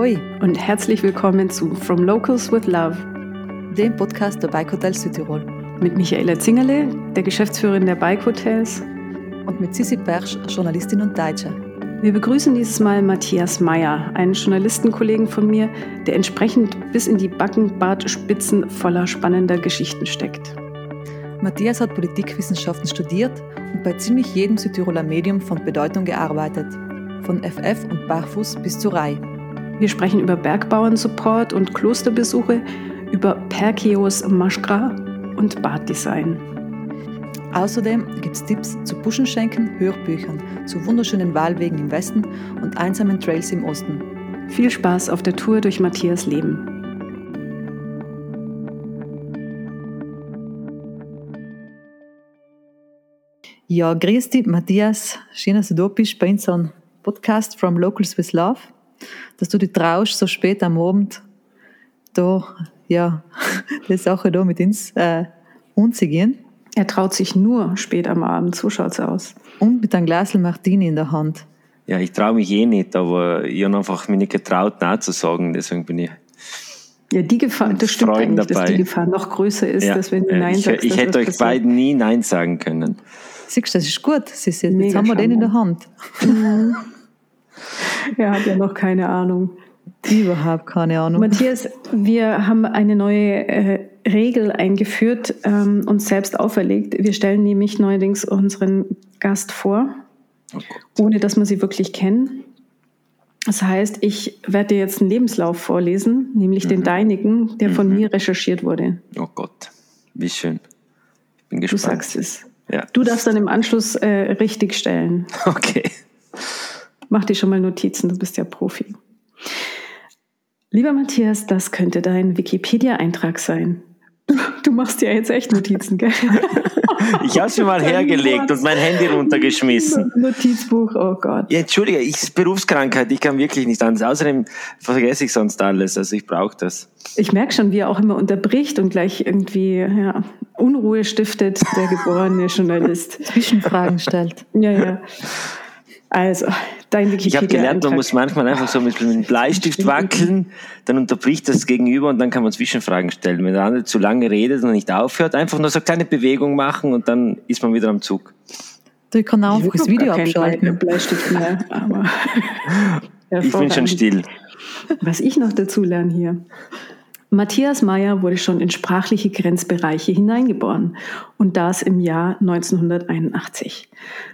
Hoi und herzlich willkommen zu From Locals with Love, dem Podcast der Bike Hotels Südtirol. Mit Michaela Zingerle, der Geschäftsführerin der Bike Hotels. Und mit Sissi Persch, Journalistin und Deutsche. Wir begrüßen dieses Mal Matthias Meyer, einen Journalistenkollegen von mir, der entsprechend bis in die Backenbartspitzen voller spannender Geschichten steckt. Matthias hat Politikwissenschaften studiert und bei ziemlich jedem Südtiroler Medium von Bedeutung gearbeitet. Von FF und Barfuß bis zu Rai. Wir sprechen über Bergbauern-Support und Klosterbesuche, über Perkeos Maschgra und Baddesign. Außerdem gibt es Tipps zu Buschenschenken, Hörbüchern, zu wunderschönen Wahlwegen im Westen und einsamen Trails im Osten. Viel Spaß auf der Tour durch Matthias Leben. Ja, grüß dich, Matthias. Schön, dass du da bist bei unserem Podcast From Locals with Love dass du dich traust, so spät am Abend da, ja, die Sache da mit uns äh, umzugehen. Er traut sich nur spät am Abend, so schaut's aus. Und mit einem Glas Martini in der Hand. Ja, ich traue mich eh nicht, aber ich habe einfach mich nicht getraut, Nein zu sagen, deswegen bin ich. Ja, die Gefahr, das stimmt Freund eigentlich, dabei. dass die Gefahr noch größer ist, ja, dass wenn du Nein ich, sagst. Ich hätte euch passiert. beiden nie Nein sagen können. Siehst du, das ist gut. Jetzt haben wir den in der Hand. Mhm. er hat ja noch keine Ahnung. Überhaupt keine Ahnung. Matthias, wir haben eine neue äh, Regel eingeführt, ähm, uns selbst auferlegt. Wir stellen nämlich neuerdings unseren Gast vor, oh ohne dass wir sie wirklich kennen. Das heißt, ich werde dir jetzt einen Lebenslauf vorlesen, nämlich mhm. den deinigen, der mhm. von mir recherchiert wurde. Oh Gott, wie schön. Ich bin gespannt. Du sagst es. Ja. Du darfst dann im Anschluss äh, richtig stellen. Okay. Mach dir schon mal Notizen, du bist ja Profi. Lieber Matthias, das könnte dein Wikipedia-Eintrag sein. Du machst dir jetzt echt Notizen, gell? Ich habe sie mal hergelegt und mein Handy runtergeschmissen. Notizbuch, oh Gott. Ja, Entschuldige, ich Berufskrankheit, ich kann wirklich nicht anders. Außerdem vergesse ich sonst alles, also ich brauche das. Ich merke schon, wie er auch immer unterbricht und gleich irgendwie ja, Unruhe stiftet, der geborene Journalist. Zwischenfragen stellt. Ja, ja. Also, dein Wikipedia. Ich habe gelernt, man muss manchmal einfach so mit einem Bleistift wackeln, dann unterbricht das Gegenüber und dann kann man Zwischenfragen stellen. Wenn der andere zu lange redet und nicht aufhört, einfach nur so eine kleine Bewegung machen und dann ist man wieder am Zug. Du kannst auch einfach das Video abschalten. Bleistift mehr, aber ich bin schon still. Was ich noch dazu lerne hier. Matthias Meyer wurde schon in sprachliche Grenzbereiche hineingeboren und das im Jahr 1981.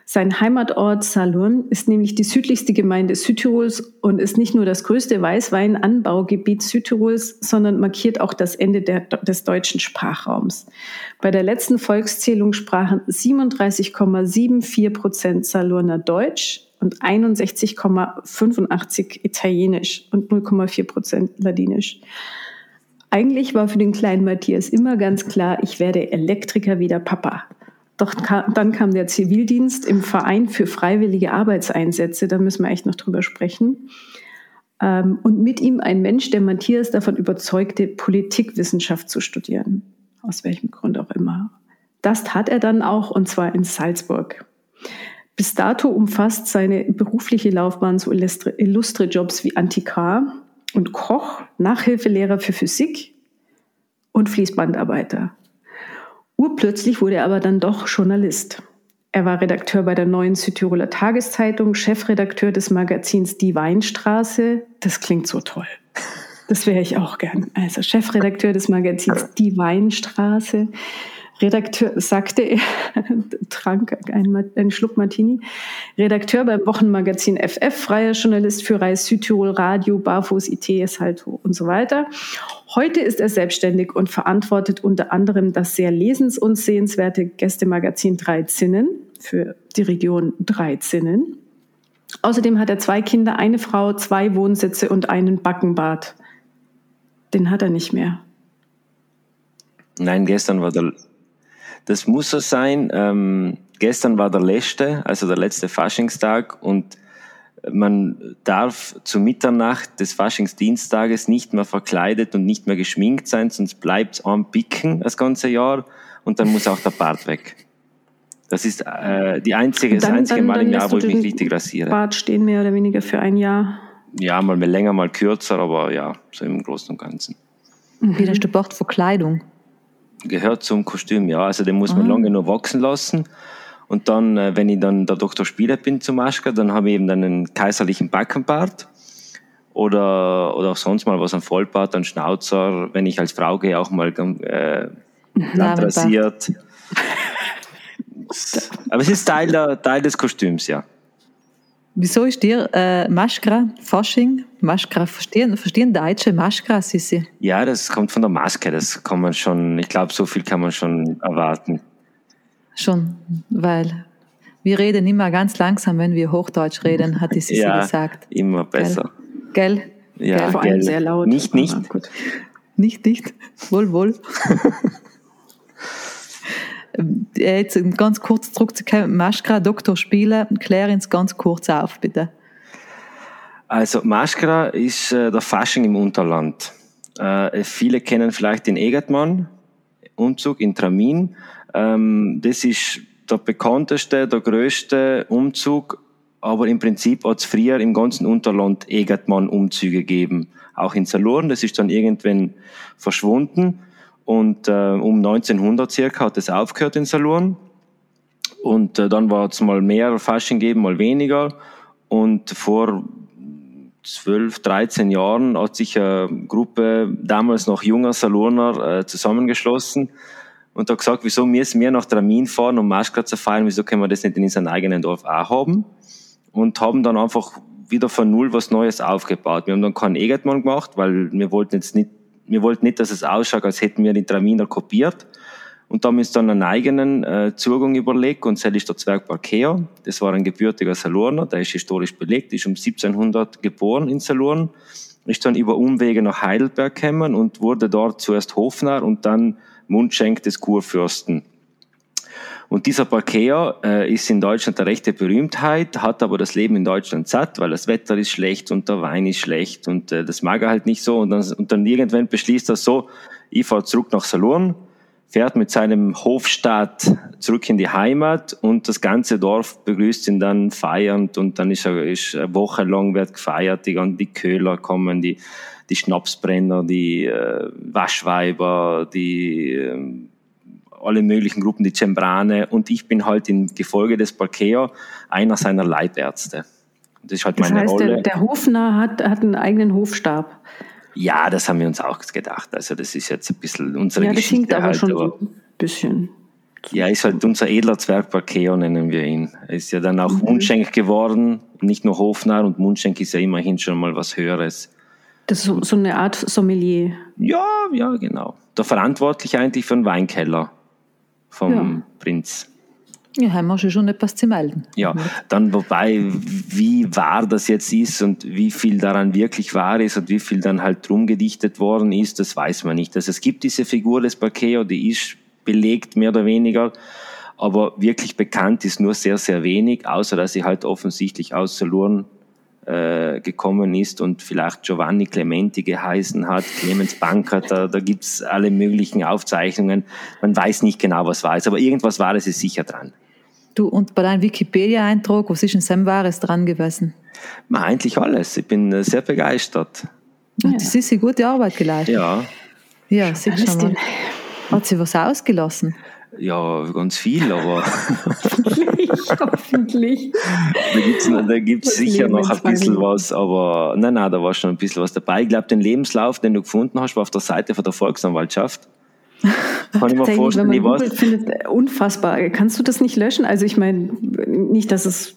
Sein Heimatort Salurn ist nämlich die südlichste Gemeinde Südtirols und ist nicht nur das größte Weißweinanbaugebiet Südtirols, sondern markiert auch das Ende der, des deutschen Sprachraums. Bei der letzten Volkszählung sprachen 37,74 Prozent Salurner Deutsch und 61,85 Italienisch und 0,4 Prozent Ladinisch. Eigentlich war für den kleinen Matthias immer ganz klar, ich werde Elektriker wie der Papa. Doch dann kam der Zivildienst im Verein für freiwillige Arbeitseinsätze, da müssen wir echt noch drüber sprechen. Ähm, und mit ihm ein Mensch, der Matthias davon überzeugte, Politikwissenschaft zu studieren. Aus welchem Grund auch immer. Das tat er dann auch, und zwar in Salzburg. Bis dato umfasst seine berufliche Laufbahn so illustre, Jobs wie Antiquar, und Koch, Nachhilfelehrer für Physik und Fließbandarbeiter. Urplötzlich wurde er aber dann doch Journalist. Er war Redakteur bei der neuen Südtiroler Tageszeitung, Chefredakteur des Magazins Die Weinstraße. Das klingt so toll. Das wäre ich auch gern. Also Chefredakteur des Magazins Die Weinstraße, Redakteur, sagte er, trank einen, einen Schluck Martini, Redakteur beim Wochenmagazin FF, freier Journalist für Reis Südtirol, Radio, Barfuß, IT, Salto und so weiter. Heute ist er selbstständig und verantwortet unter anderem das sehr lesens- und sehenswerte Gästemagazin Drei Zinnen für die Region Drei Zinnen. Außerdem hat er zwei Kinder, eine Frau, zwei Wohnsitze und einen Backenbart. Den hat er nicht mehr. Nein, gestern war der das muss so sein. Ähm, gestern war der letzte, also der letzte Faschingstag und man darf zu Mitternacht des Faschingsdienstages nicht mehr verkleidet und nicht mehr geschminkt sein, sonst bleibt es am Picken das ganze Jahr und dann muss auch der Bart weg. Das ist äh, die einzige, dann, das einzige dann, Mal im Jahr, wo ich mich richtig rasiere. Bart stehen mehr oder weniger für ein Jahr. ja, mal länger, mal kürzer, aber ja, so im Großen und Ganzen. Wie hast du gebracht für Kleidung? Gehört zum Kostüm, ja. Also den muss man lange noch wachsen lassen. Und dann, äh, wenn ich dann der Doktor Spieler bin zum Maschka, dann habe ich eben dann einen kaiserlichen Backenbart oder, oder auch sonst mal was am Vollbart, ein Schnauzer, wenn ich als Frau gehe, auch mal äh, glatt rasiert. Aber es ist Teil, der, Teil des Kostüms, ja. Wieso ist dir äh, Maschkra, Fasching, Maschkra, verstehen, verstehen Deutsche Maschkra, Sissi? Ja, das kommt von der Maske, das kann man schon, ich glaube, so viel kann man schon erwarten. Schon, weil wir reden immer ganz langsam, wenn wir Hochdeutsch reden, hat die Sissi ja, gesagt. immer besser. Gell? Ja, Vor gell. allem sehr laut. Nicht, nicht. gut. Nicht, nicht. Wohl, wohl. Äh, Jetzt ganz kurz zurückzukommen. Maschkra, Doktor Spiele, klär uns ganz kurz auf, bitte. Also Maschkara ist äh, der Fasching im Unterland. Äh, viele kennen vielleicht den Egertmann, Umzug in Tramin. Ähm, das ist der bekannteste, der größte Umzug, aber im Prinzip hat es früher im ganzen Unterland Egertmann-Umzüge gegeben. Auch in Salurn, das ist dann irgendwann verschwunden. Und äh, um 1900 circa hat es aufgehört in Salurn. Und äh, dann war es mal mehr Fasching geben, mal weniger. Und vor 12, 13 Jahren hat sich eine Gruppe damals noch junger Salurner äh, zusammengeschlossen und hat gesagt, wieso müssen wir nach Tramin fahren, um Maschka zu feiern, wieso können wir das nicht in unserem eigenen Dorf auch haben? Und haben dann einfach wieder von Null was Neues aufgebaut. Wir haben dann keinen Egertmann gemacht, weil wir wollten jetzt nicht, wir wollten nicht, dass es ausschaut, als hätten wir den Traminer kopiert. Und da haben wir uns dann einen eigenen äh, Zugang überlegt und das ist der Zwerg Barkea. Das war ein gebürtiger Salurner, der ist historisch belegt, ist um 1700 geboren in Salurn, ist dann über Umwege nach Heidelberg gekommen und wurde dort zuerst Hofnarr und dann Mundschenk des Kurfürsten. Und dieser Barkea äh, ist in Deutschland eine rechte Berühmtheit, hat aber das Leben in Deutschland satt, weil das Wetter ist schlecht und der Wein ist schlecht und äh, das mag er halt nicht so. Und dann, und dann irgendwann beschließt er so, ich fahre zurück nach Salurn, fährt mit seinem Hofstaat zurück in die Heimat und das ganze Dorf begrüßt ihn dann feiernd und dann ist er ist eine Woche lang wird gefeiert, die, die Köhler kommen, die, die Schnapsbrenner, die äh, Waschweiber, die äh, alle möglichen Gruppen, die Cembrane und ich bin halt im Gefolge des Barkea einer seiner Leibärzte. Das ist halt Das meine heißt, Rolle. der, der Hofnarr hat, hat einen eigenen Hofstab. ja, das haben wir uns auch gedacht. Also das ist jetzt ein bisschen unsere Ja, das Geschichte. hinkt aber halt, schon so ein bisschen. Ja, ist halt unser edler Zwerg Barkeo, nennen wir ihn. Er ist ja dann auch Mhm. Mundschenk geworden, nicht nur Hofnarr und Mundschenk ist ja immerhin schon mal was Höheres. Das ist so, so eine Art Sommelier. Ja, ja, genau. Der Verantwortliche eigentlich für den Weinkeller vom Ja. Prinz. Ja, haben wir schon etwas zu melden. Ja, dann wobei, wie wahr das jetzt ist und wie viel daran wirklich wahr ist und wie viel dann halt drum gedichtet worden ist, das weiß man nicht. Also es gibt diese Figur des Barkeo, die ist belegt, mehr oder weniger, aber wirklich bekannt ist nur sehr, sehr wenig, außer dass sie halt offensichtlich aus Salurn äh, gekommen ist und vielleicht Giovanni Clementi geheißen hat, Clemens Bankert, da, da gibt's alle möglichen Aufzeichnungen. Man weiß nicht genau, was war es, aber irgendwas war es ist sicher dran. Du, und bei deinem Wikipedia-Eintrag, was ist in Sam Wahres dran gewesen? Na, eigentlich alles. Ich bin äh, sehr begeistert. Ja. Das ist eine gute Arbeit geleistet. Ja, Ja, siehst schon mal. Hat sie was ausgelassen? ja, ganz viel, aber Hoffentlich, da gibt's da gibt's sicher noch in ein bisschen was, aber nein, nein, da war schon ein bisschen was dabei. Ich glaube, den Lebenslauf, den du gefunden hast, war auf der Seite von der Volksanwaltschaft. Kann ich mir Tatsächlich, wenn vorstellen, man ich weiß, findet äh, unfassbar. Kannst du das nicht löschen? Also ich meine, nicht, dass es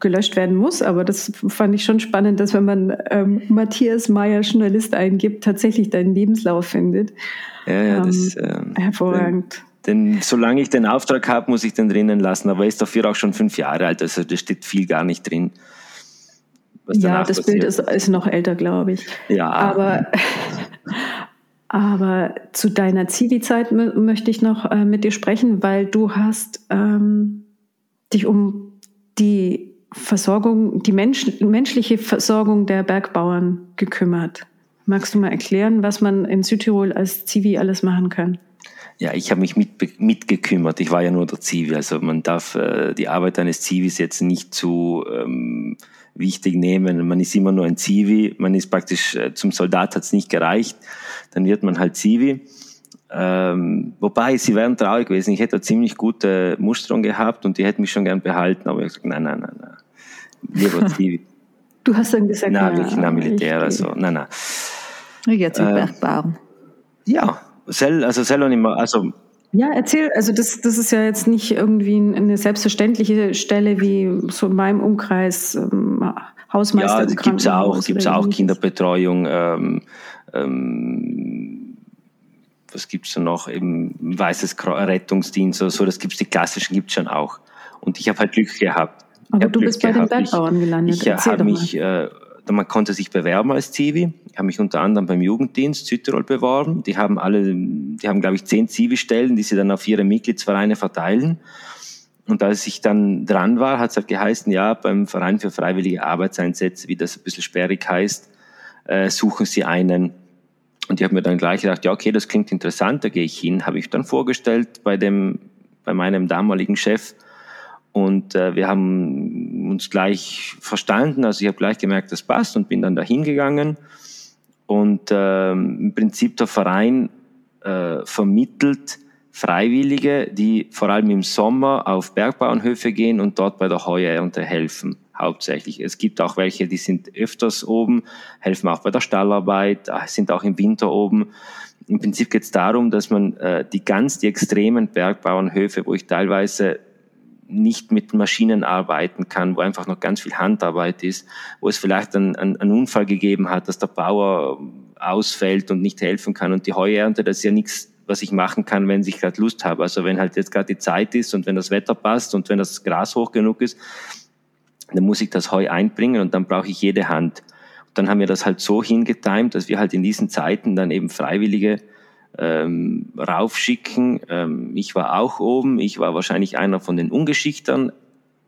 gelöscht werden muss, aber das fand ich schon spannend, dass wenn man ähm, Matthias Meyer Journalist eingibt, tatsächlich deinen Lebenslauf findet. ja, ja, das, Ähm, ähm, Hervorragend. Denn solange ich den Auftrag habe, muss ich den drinnen lassen, aber er ist dafür auch schon fünf Jahre alt, also da steht viel gar nicht drin. was Ja, das passiert. Bild ist, ist noch älter, glaube ich. Ja. Aber, aber zu deiner Zivi-Zeit mö- möchte ich noch äh, mit dir sprechen, weil du hast ähm, dich um die Versorgung, die Mensch, menschliche Versorgung der Bergbauern gekümmert. Magst du mal erklären, was man in Südtirol als Zivi alles machen kann? Ja, ich habe mich mit, mitgekümmert. Ich war ja nur der Zivi. Also man darf äh, die Arbeit eines Zivis jetzt nicht zu ähm, wichtig nehmen. Man ist immer nur ein Zivi. Man ist praktisch äh, zum Soldat hat es nicht gereicht. Dann wird man halt Zivi. Ähm, wobei, sie wären traurig gewesen. Ich hätte eine ziemlich gute Musterung gehabt und die hätten mich schon gern behalten. Aber ich habe gesagt, nein, nein, nein, nein. Lieber Zivi. Du hast dann gesagt, nein, ja, na Militär, also, nein, nein. Ich gehe zum äh, Bergbau. Ja, Sel, also Sel und immer, also ja, erzähl, also das, das ist ja jetzt nicht irgendwie eine selbstverständliche Stelle wie so in meinem Umkreis ähm, Hausmeister. Ja, gibt es auch, gibt's auch Kinderbetreuung. Ähm, ähm, was gibt es noch? Eben Weißes Rettungsdienst oder so, das gibt's die klassischen gibt es schon auch. Und ich habe halt Glück gehabt. Aber du bist bei den Bergbauern gelandet. Ich, ich habe mich äh, man konnte sich bewerben als Zivi. Ich habe mich unter anderem beim Jugenddienst Südtirol beworben. Die haben alle, die haben, glaube ich, zehn Zivi-Stellen, die sie dann auf ihre Mitgliedsvereine verteilen. Und als ich dann dran war, hat es halt geheißen, ja, beim Verein für freiwillige Arbeitseinsätze, wie das ein bisschen sperrig heißt, äh, suchen sie einen. Und ich habe mir dann gleich gedacht, ja, okay, das klingt interessant, da gehe ich hin. Habe ich dann vorgestellt bei dem, bei meinem damaligen Chef und äh, wir haben uns gleich verstanden. Also ich habe gleich gemerkt, das passt und bin dann dahin gegangen. Und äh, im Prinzip der Verein äh, vermittelt Freiwillige, die vor allem im Sommer auf Bergbauernhöfe gehen und dort bei der Heuernte helfen, hauptsächlich. Es gibt auch welche, die sind öfters oben, helfen auch bei der Stallarbeit, äh, sind auch im Winter oben. Im Prinzip geht es darum, dass man äh, die ganz die extremen Bergbauernhöfe, wo ich teilweise nicht mit Maschinen arbeiten kann, wo einfach noch ganz viel Handarbeit ist, wo es vielleicht einen, einen Unfall gegeben hat, dass der Bauer ausfällt und nicht helfen kann. Und die Heuernte, das ist ja nichts, was ich machen kann, wenn ich gerade Lust habe. Also wenn halt jetzt gerade die Zeit ist und wenn das Wetter passt und wenn das Gras hoch genug ist, dann muss ich das Heu einbringen und dann brauche ich jede Hand. Und dann haben wir das halt so hingetimt, dass wir halt in diesen Zeiten dann eben Freiwillige ähm, raufschicken. Ähm, ich war auch oben, ich war wahrscheinlich einer von den ungeschickten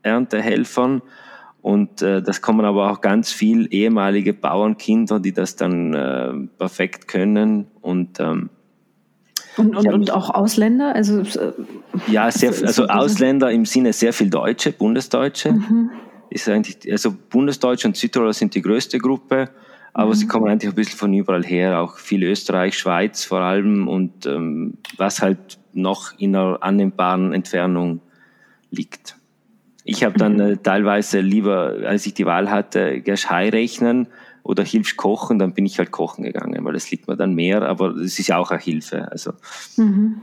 Erntehelfern. Und äh, das kommen aber auch ganz viel ehemalige Bauernkinder, die das dann äh, perfekt können. Und, ähm, und, und, und auch Ausländer? Also, äh, ja, sehr, also Ausländer im Sinne sehr viel Deutsche, Bundesdeutsche. Mhm. Ist eigentlich, also Bundesdeutsche und Südtiroler sind die größte Gruppe. Aber mhm. sie kommen eigentlich ein bisschen von überall her, auch viel Österreich, Schweiz vor allem und ähm, was halt noch in einer annehmbaren Entfernung liegt. Ich habe dann mhm. äh, teilweise lieber, als ich die Wahl hatte, gehst rechnen oder hilfst kochen, dann bin ich halt kochen gegangen, weil das liegt mir dann mehr, aber es ist ja auch eine Hilfe. Also. Mhm.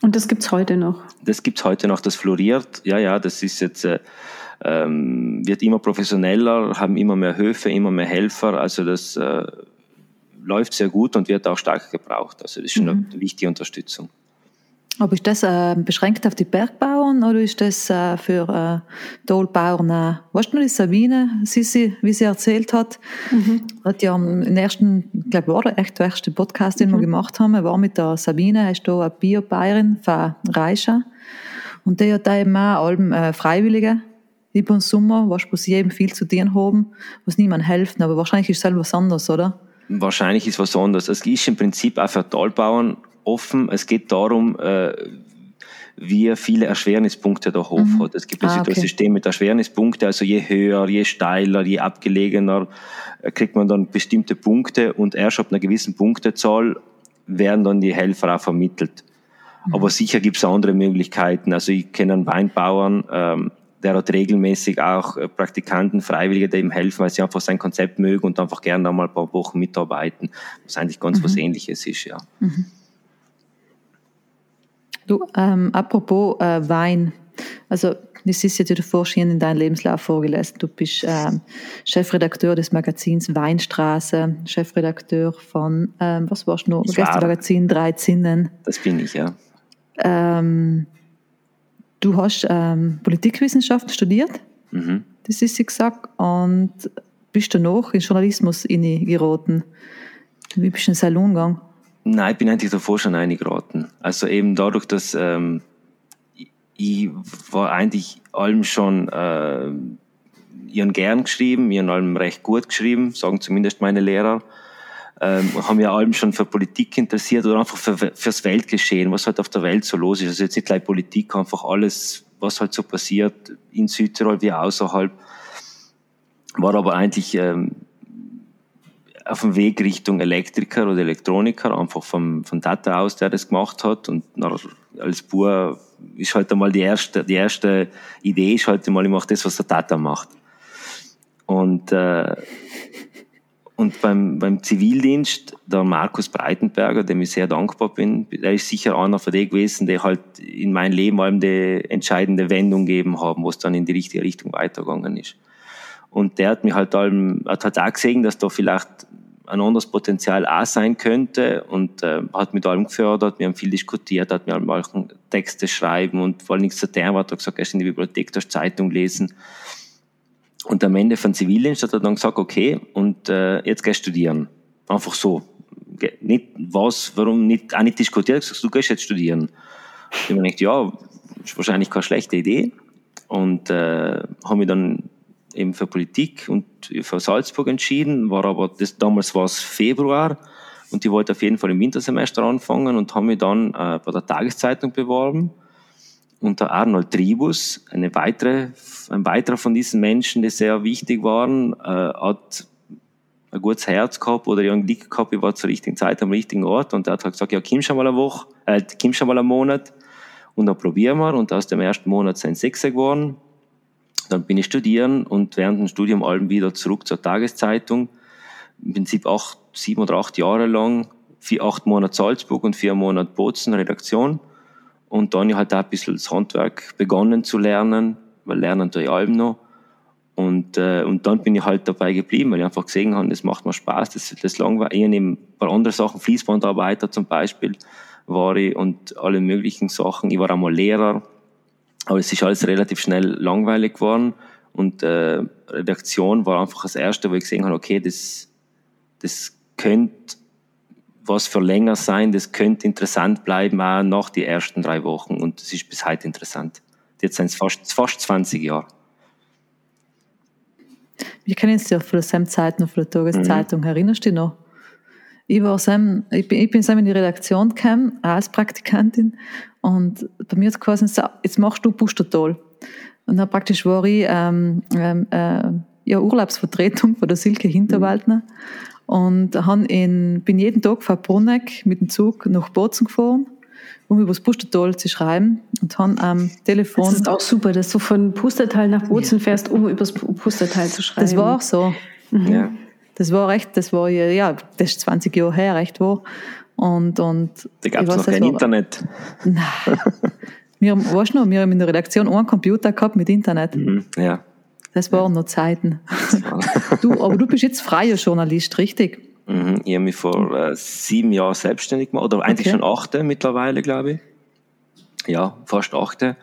Und das gibt's heute noch? Das gibt's heute noch, das floriert. Ja, ja, das ist jetzt... Äh, ähm, wird immer professioneller, haben immer mehr Höfe, immer mehr Helfer. Also das äh, läuft sehr gut und wird auch stark gebraucht. Also das ist schon mhm. eine wichtige Unterstützung. Aber ist das äh, beschränkt auf die Bergbauern oder ist das äh, für äh, Tollbauern? Äh, weißt du noch, die Sabine, Sissi, wie sie erzählt hat, mhm. hat ja im ersten, ich glaube, war der echt der erste Podcast, den mhm. wir gemacht haben, war mit der Sabine, ist da eine Biobayerin von Reischa. Und die hat da eben auch allem äh, Freiwillige über den Sommer, was sie eben viel zu tun haben, was niemand helfen, aber wahrscheinlich ist es was anderes, oder? Wahrscheinlich ist was anderes. Es ist im Prinzip auch für Talbauern offen. Es geht darum, äh, wie viele Erschwernispunkte der Hof mhm. hat. Es gibt ah, okay. das System mit Erschwernispunkten, also je höher, je steiler, je abgelegener äh, kriegt man dann bestimmte Punkte und erst ab einer gewissen Punktezahl werden dann die Helfer auch vermittelt. Mhm. Aber sicher gibt es andere Möglichkeiten. Also ich kenne einen Weinbauern, ähm, der hat regelmäßig auch äh, Praktikanten, Freiwillige, die ihm helfen, weil sie einfach sein Konzept mögen und einfach gerne einmal ein paar Wochen mitarbeiten, was eigentlich ganz mhm. was Ähnliches ist, ja. Mhm. Du, ähm, apropos äh, Wein, also das ist ja davor schon in deinem Lebenslauf vorgelesen. Du bist ähm, Chefredakteur des Magazins Weinstraße, Chefredakteur von, ähm, was warst du noch? Das Magazin Drei Zinnen. Das bin ich, ja. Ähm, Du hast ähm, Politikwissenschaften studiert, mhm. das ist sie gesagt, und bist du noch in Journalismus geraten. Wie bist du in den Salon gegangen? Nein, ich bin eigentlich davor schon eingeraten. Also eben dadurch, dass ähm, ich war eigentlich allem schon äh, ihren gern geschrieben, ihren allem recht gut geschrieben, sagen zumindest meine Lehrer. Ähm, haben ja allem schon für Politik interessiert oder einfach für, fürs Weltgeschehen, was halt auf der Welt so los ist. Also jetzt nicht gleich Politik, einfach alles, was halt so passiert in Südtirol wie außerhalb. War aber eigentlich ähm, auf dem Weg Richtung Elektriker oder Elektroniker, einfach vom, von Tata aus, der das gemacht hat. Und nach, als Bub ist halt einmal die erste, die erste Idee, ist halt einmal, ich mache das, was der Tata macht. Und, äh, und beim, beim Zivildienst, der Markus Breitenberger, dem ich sehr dankbar bin, der ist sicher einer von denen gewesen, der halt in mein Leben allem die entscheidende Wendung gegeben haben, wo es dann in die richtige Richtung weitergegangen ist. Und der hat mich halt allem, hat halt auch gesehen, dass da vielleicht ein anderes Potenzial auch sein könnte und äh, hat mit allem gefördert. Wir haben viel diskutiert, hat mir allem Texte schreiben und vor allem nichts zu tun, hat er gesagt, erst in die Bibliothek, durch Zeitung lesen. Und am Ende von Zivildienst hat er dann gesagt, okay, und äh, jetzt gehst du studieren. Einfach so. Nicht was, warum nicht, auch nicht diskutiert, gesagt, du gehst jetzt studieren. Ich habe mir gedacht, ja, ist wahrscheinlich keine schlechte Idee. Und äh, habe mich dann eben für Politik und für Salzburg entschieden, war aber das, damals war es Februar und die wollte auf jeden Fall im Wintersemester anfangen und haben mich dann äh, bei der Tageszeitung beworben unter Arnold Tribus, eine weitere, ein weiterer von diesen Menschen, die sehr wichtig waren, äh, hat ein gutes Herz gehabt oder einen Glück gehabt, ich war zur richtigen Zeit am richtigen Ort und er hat halt gesagt, ja, komm schon mal eine Woche, äh, komm schon mal einen Monat und dann probieren wir und aus dem ersten Monat sind sechs geworden. Dann bin ich studieren und während dem Studium allem wieder zurück zur Tageszeitung. Im Prinzip acht, sieben oder acht Jahre lang, vier, acht Monate Salzburg und vier Monate Bozen, Redaktion. Und dann halt auch ein bisschen das Handwerk begonnen zu lernen, weil lernen tue ich allem noch. Und, äh, und dann bin ich halt dabei geblieben, weil ich einfach gesehen habe, das macht mir Spaß, das, das langweilig. Ich nehme ein paar andere Sachen, Fließbandarbeiter zum Beispiel, war ich und alle möglichen Sachen. Ich war auch mal Lehrer, aber es ist alles relativ schnell langweilig geworden. Und äh, Redaktion war einfach das Erste, wo ich gesehen habe, okay, das, das könnte was für länger sein, das könnte interessant bleiben, auch nach die ersten drei Wochen. Und das ist bis heute interessant. Jetzt sind es fast, fast 20 Jahre. Wir kennen uns ja von der SEM-Zeit noch von der Tageszeitung. Mhm. Erinnerst du dich noch? Ich, war Sam, ich bin, ich bin Sam in die Redaktion gekommen, als Praktikantin. Und bei mir hat es geheißen, jetzt machst du Pustertal. Und dann praktisch war ich ähm, ähm, äh, ja, Urlaubsvertretung von der Silke Hinterwaldner. Mhm und in, bin jeden Tag von Bruneck mit dem Zug nach Bozen gefahren, um über das Pustertal zu schreiben und habe am Telefon... Das ist auch super, dass du von Pustertal nach Bozen ja. fährst, um über das Pustertal zu schreiben. Das war auch so. Mhm. Ja. Das war recht, das war ja, ja, das ist 20 Jahre her, recht war. Und, und da gab es noch kein war, Internet. Nein. wir, weißt du noch, wir haben in der Redaktion einen Computer gehabt mit Internet. Mhm, ja. Das waren noch Zeiten. du, aber du bist jetzt freier Journalist, richtig? Mhm, ich habe mich vor äh, sieben Jahren selbstständig gemacht, oder eigentlich okay. schon achte mittlerweile, glaube ich. Ja, fast achte.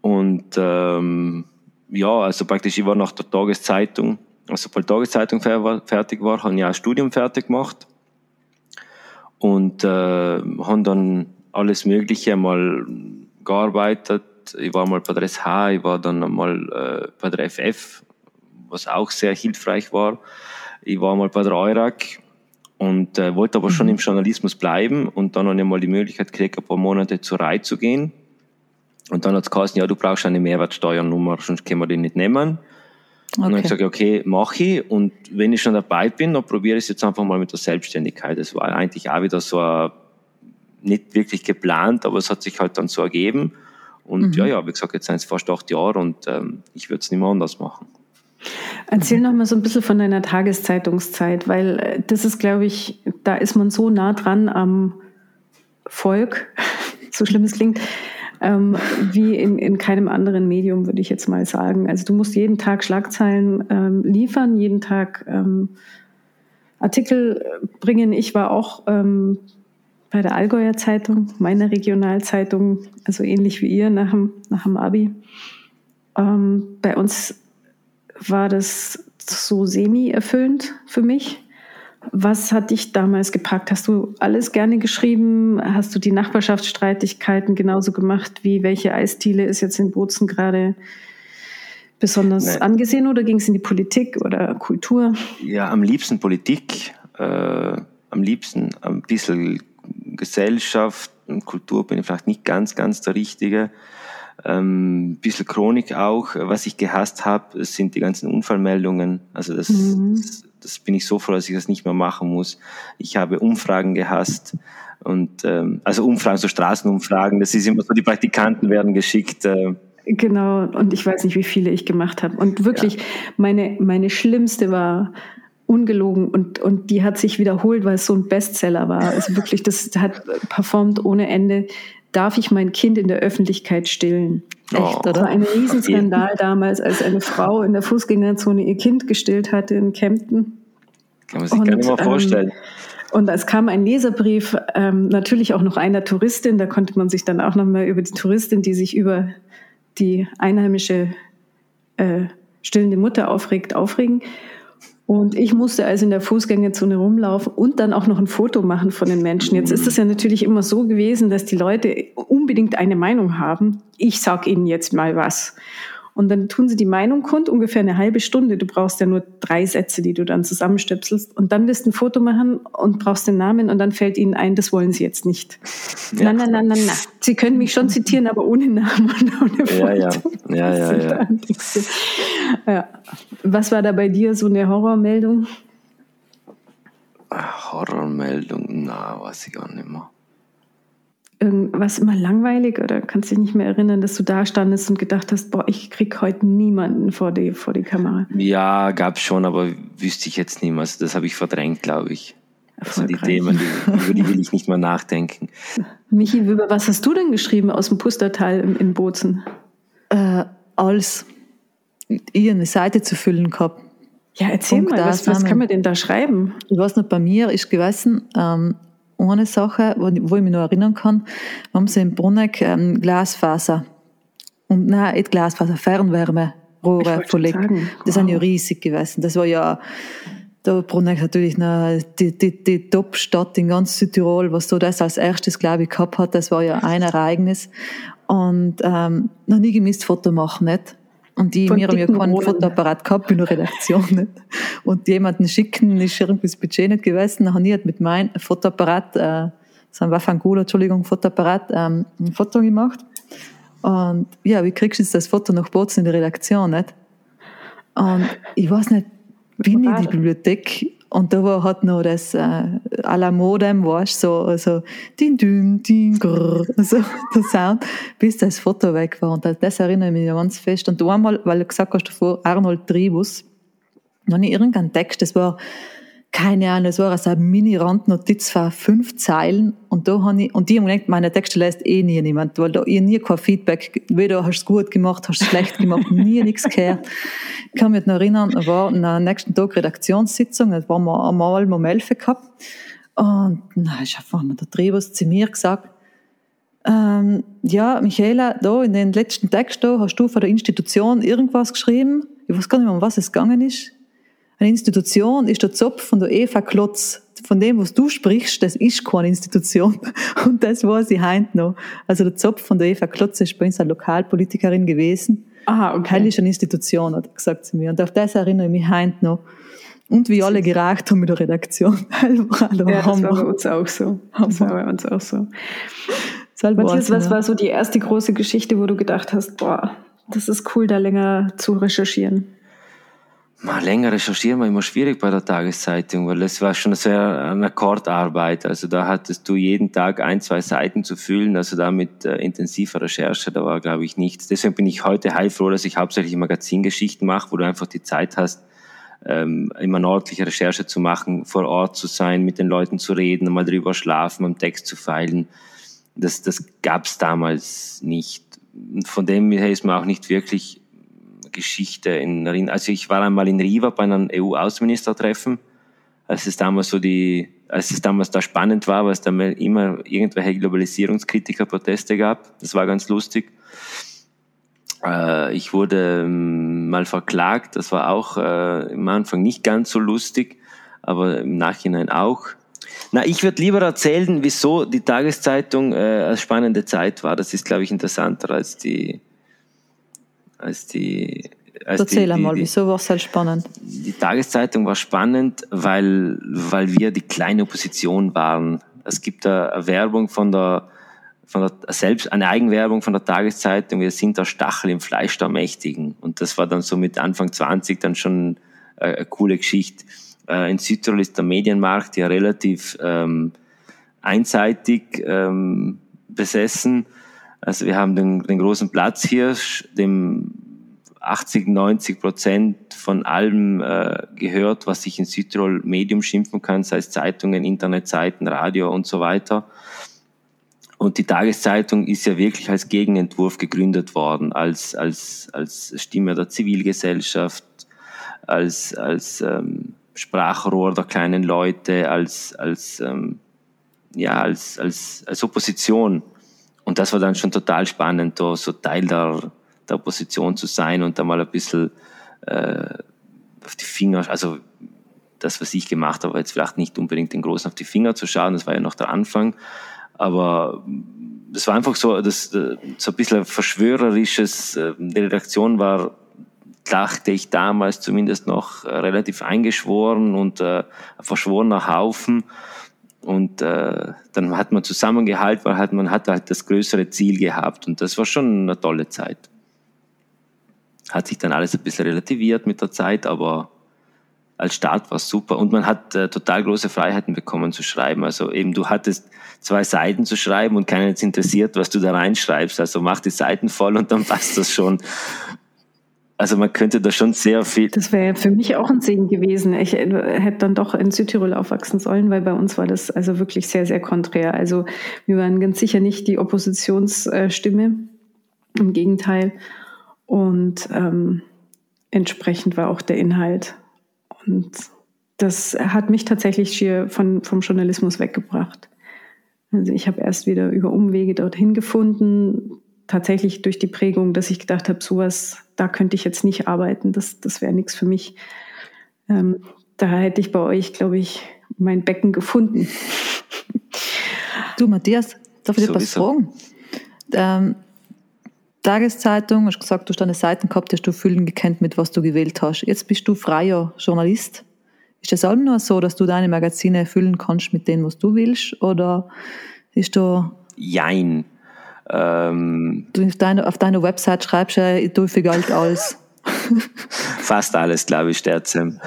Und ähm, ja, also praktisch, ich war nach der Tageszeitung, also sobald die Tageszeitung fertig war, habe ich auch ein Studium fertig gemacht und äh, habe dann alles Mögliche mal gearbeitet, ich war mal bei der SH, ich war dann mal äh, bei der FF, was auch sehr hilfreich war. Ich war mal bei der EURAG und äh, wollte aber schon mhm. im Journalismus bleiben und dann habe ich mal die Möglichkeit gekriegt, ein paar Monate zur Reihe zu gehen. Und dann hat es geheißen, ja, du brauchst eine Mehrwertsteuernummer, sonst können wir die nicht nehmen. Okay. Und dann habe ich gesagt, okay, mache ich. Und wenn ich schon dabei bin, dann probiere ich es jetzt einfach mal mit der Selbstständigkeit. Das war eigentlich auch wieder so ein, nicht wirklich geplant, aber es hat sich halt dann so ergeben. Und mhm. ja, ja, wie gesagt, jetzt sind es fast acht Jahre und ähm, ich würde es nicht mehr anders machen. Erzähl noch mal so ein bisschen von deiner Tageszeitungszeit, weil äh, das ist, glaube ich, da ist man so nah dran am Volk, so schlimm es klingt, ähm, wie in, in keinem anderen Medium, würde ich jetzt mal sagen. Also du musst jeden Tag Schlagzeilen ähm, liefern, jeden Tag ähm, Artikel bringen. Ich war auch ähm, bei der Allgäuer Zeitung, meiner Regionalzeitung, also ähnlich wie ihr nach dem, nach dem Abi. Ähm, bei uns war das so semi-erfüllend für mich. Was hat dich damals gepackt? Hast du alles gerne geschrieben? Hast du die Nachbarschaftsstreitigkeiten genauso gemacht wie welche Eisdiele ist jetzt in Bozen gerade besonders Nein. angesehen oder ging es in die Politik oder Kultur? Ja, am liebsten Politik Äh, am liebsten ein bisschen Gesellschaft und Kultur bin ich vielleicht nicht ganz, ganz der Richtige. Ähm, ein bisschen Chronik auch. Was ich gehasst habe, sind die ganzen Unfallmeldungen. Also das, mhm. das, das, bin ich so froh, dass ich das nicht mehr machen muss. Ich habe Umfragen gehasst. Und ähm, also Umfragen, so Straßenumfragen, das ist immer so, die Praktikanten werden geschickt. Äh, Genau, und ich weiß nicht, wie viele ich gemacht habe. Und wirklich, ja. meine, meine schlimmste war ungelogen und, und die hat sich wiederholt, weil es so ein Bestseller war. Also wirklich, das hat performt ohne Ende. Darf ich mein Kind in der Öffentlichkeit stillen? Echt, oh, oder? Das war ein Riesenskandal damals, als eine Frau in der Fußgängerzone ihr Kind gestillt hatte in Kempten. Kann man sich und, gar nicht mal vorstellen. Ähm, und es kam ein Leserbrief, ähm, natürlich auch noch einer Touristin, da konnte man sich dann auch nochmal über die Touristin, die sich über die einheimische äh, stillende Mutter aufregt, aufregen. Und ich musste also in der Fußgängerzone rumlaufen und dann auch noch ein Foto machen von den Menschen. Jetzt ist es ja natürlich immer so gewesen, dass die Leute unbedingt eine Meinung haben. Ich sag ihnen jetzt mal was. Und dann tun sie die Meinung kund, ungefähr eine halbe Stunde. Du brauchst ja nur drei Sätze, die du dann zusammenstöpselst. Und dann wirst du ein Foto machen und brauchst den Namen und dann fällt ihnen ein, das wollen sie jetzt nicht. Ja. Nein, nein, nein, nein, nein. Sie können mich schon zitieren, aber ohne Namen und ohne Foto. Ja, ja, ja, ja, ja. ja. Was war da bei dir so eine Horrormeldung? Horrormeldung? Na, weiß ich gar nicht mehr irgendwas immer langweilig oder kannst dich nicht mehr erinnern, dass du da standest und gedacht hast, boah, ich krieg heute niemanden vor die, vor die Kamera? Ja, gab es schon, aber wüsste ich jetzt nicht mehr. Also das habe ich verdrängt, glaube ich. Also die Themen, die, über die will ich nicht mehr nachdenken. Michi, über was hast du denn geschrieben aus dem Pustertal in, in Bozen? Äh, als ich eine Seite zu füllen gehabt. Ja, erzähl Punkt mal, was, was kann man denn da schreiben? Ich weiß nicht, bei mir ist gewesen, ähm, eine Sache, wo, wo ich mich noch erinnern kann, haben sie in Bruneck ähm, Glasfaser. Und nein, nicht Glasfaser, Fernwärme. Rohre verlegt. Das sind ja riesig gewesen. Das war ja, da Bruneck natürlich noch die, die, die Top-Stadt in ganz Südtirol, was so das als erstes, glaube ich, gehabt hat. Das war ja ein Ereignis. Und ähm, noch nie gemisst Foto machen, nicht? Und die, wir haben ja keinen Fotoapparat gehabt in der Redaktion. Nicht? Und jemanden schicken ist irgendwie das Budget nicht gewesen. Dann habe ich halt mit meinem Fotoapparat, äh, so ein Waffangula, Entschuldigung, Fotoapparat, ähm, ein Foto gemacht. Und ja, wie kriegst du jetzt das Foto nach Bozen in der Redaktion, nicht? Und ich weiß nicht, bin ich in die Bibliothek und da war halt noch das äh, à la Modem, weißt so, so, din, din, din, grrr, so, der Sound, bis das Foto weg war. Und das erinnere ich mich ganz fest. Und einmal, weil du gesagt hast davor, Arnold Tribus, noch nicht irgendein Text, das war, keine Ahnung, das war also eine Mini-Randnotiz von fünf Zeilen. Und da habe ich, und die haben gedacht, meine Texte lässt eh nie niemand, weil da ihr nie kein Feedback, weder hast du es gut gemacht, hast du es schlecht gemacht, nie nichts gehört. Ich kann mich noch erinnern, war am nächsten Tag Redaktionssitzung, da waren wir einmal um elf gehabt. Und dann ist einfach mal der Trebus zu mir gesagt, ähm, ja, Michaela, da in den letzten Text da hast du von der Institution irgendwas geschrieben, ich weiß gar nicht mehr, um was es gegangen ist, eine Institution ist der Zopf von der Eva Klotz. Von dem, was du sprichst, das ist keine Institution. Und das war sie heint noch. Also der Zopf von der Eva Klotz ist bei uns eine Lokalpolitikerin gewesen. Ah, okay. Heil ist eine Institution, hat gesagt zu mir. Und auf das erinnere ich mich heint noch. Und wie alle geragt haben mit der Redaktion. ja, das war bei uns auch so. Das war bei uns auch so. Matthias, was war so die erste große Geschichte, wo du gedacht hast, boah, das ist cool, da länger zu recherchieren? Mal länger recherchieren war immer schwierig bei der Tageszeitung, weil es war schon sehr eine Akkordarbeit. Also da hattest du jeden Tag ein, zwei Seiten zu füllen, also da mit äh, intensiver Recherche, da war, glaube ich, nichts. Deswegen bin ich heute heilfroh, dass ich hauptsächlich Magazingeschichten mache, wo du einfach die Zeit hast, ähm, immer nördliche Recherche zu machen, vor Ort zu sein, mit den Leuten zu reden, mal drüber schlafen, am Text zu feilen. Das, das gab es damals nicht. Von dem her ist man auch nicht wirklich Geschichte in Erinnerung. Also ich war einmal in Riva bei einem EU-Außenministertreffen, als es damals so die, als es damals da spannend war, weil es da immer irgendwelche Globalisierungskritiker-Proteste gab. Das war ganz lustig. Äh, ich wurde ähm, mal verklagt, das war auch äh, am Anfang nicht ganz so lustig, aber im Nachhinein auch. Na, ich würde lieber erzählen, wieso die Tageszeitung äh, eine spannende Zeit war. Das ist, glaube ich, interessanter als die, als die Also Erzähl die, einmal, die, wieso war es halt spannend? Die Tageszeitung war spannend, weil, weil wir die kleine Opposition waren. Es gibt eine Werbung von der, von der, selbst eine Eigenwerbung von der Tageszeitung, wir sind der Stachel im Fleisch der Mächtigen. Und das war dann so mit Anfang 20 dann schon eine, eine coole Geschichte. Äh, in Südtirol ist der Medienmarkt ja relativ ähm, einseitig ähm, besessen. Also wir haben den, den großen Platzhirsch, dem 80, 90 Prozent von allem äh, gehört, was sich in Südtirol Medium schimpfen kann, sei es Zeitungen, Internetseiten, Radio und so weiter. Und die Tageszeitung ist ja wirklich als Gegenentwurf gegründet worden, als, als, als Stimme der Zivilgesellschaft, als, als ähm, Sprachrohr der kleinen Leute, als, als, ähm, ja, als, als, als Opposition. Und das war dann schon total spannend, da so Teil der, der Opposition zu sein und da mal ein bisschen äh, auf die Finger, also das, was ich gemacht habe, jetzt vielleicht nicht unbedingt den Großen auf die Finger zu schauen, das war ja noch der Anfang, aber es war einfach so, das, so ein bisschen verschwörerisches, äh, die Redaktion war, dachte ich damals zumindest noch relativ eingeschworen und äh, verschworener Haufen. Und äh, dann hat man zusammengehalten, weil halt, man hat halt das größere Ziel gehabt. Und das war schon eine tolle Zeit hat sich dann alles ein bisschen relativiert mit der Zeit, aber als Start war es super und man hat äh, total große Freiheiten bekommen zu schreiben. Also eben du hattest zwei Seiten zu schreiben und keinen jetzt interessiert, was du da reinschreibst. Also mach die Seiten voll und dann passt das schon. Also man könnte da schon sehr viel. Das wäre für mich auch ein Segen gewesen. Ich hätte dann doch in Südtirol aufwachsen sollen, weil bei uns war das also wirklich sehr, sehr konträr. Also wir waren ganz sicher nicht die Oppositionsstimme. Im Gegenteil. Und ähm, entsprechend war auch der Inhalt. Und das hat mich tatsächlich schier von, vom Journalismus weggebracht. Also ich habe erst wieder über Umwege dorthin gefunden, tatsächlich durch die Prägung, dass ich gedacht habe, sowas, da könnte ich jetzt nicht arbeiten, das, das wäre nichts für mich. Ähm, da hätte ich bei euch, glaube ich, mein Becken gefunden. Du, Matthias, darf ich dir was fragen? Ähm, Tageszeitung, hast gesagt, du hast deine Seiten gehabt, hast du füllen gekannt, mit was du gewählt hast. Jetzt bist du freier Journalist. Ist das auch nur so, dass du deine Magazine füllen kannst mit dem, was du willst? Oder ist da. Jein. Ähm, du auf deiner, auf deiner Website schreibst ja, ich tue für Geld alles. Fast alles, glaube ich, Sterzem.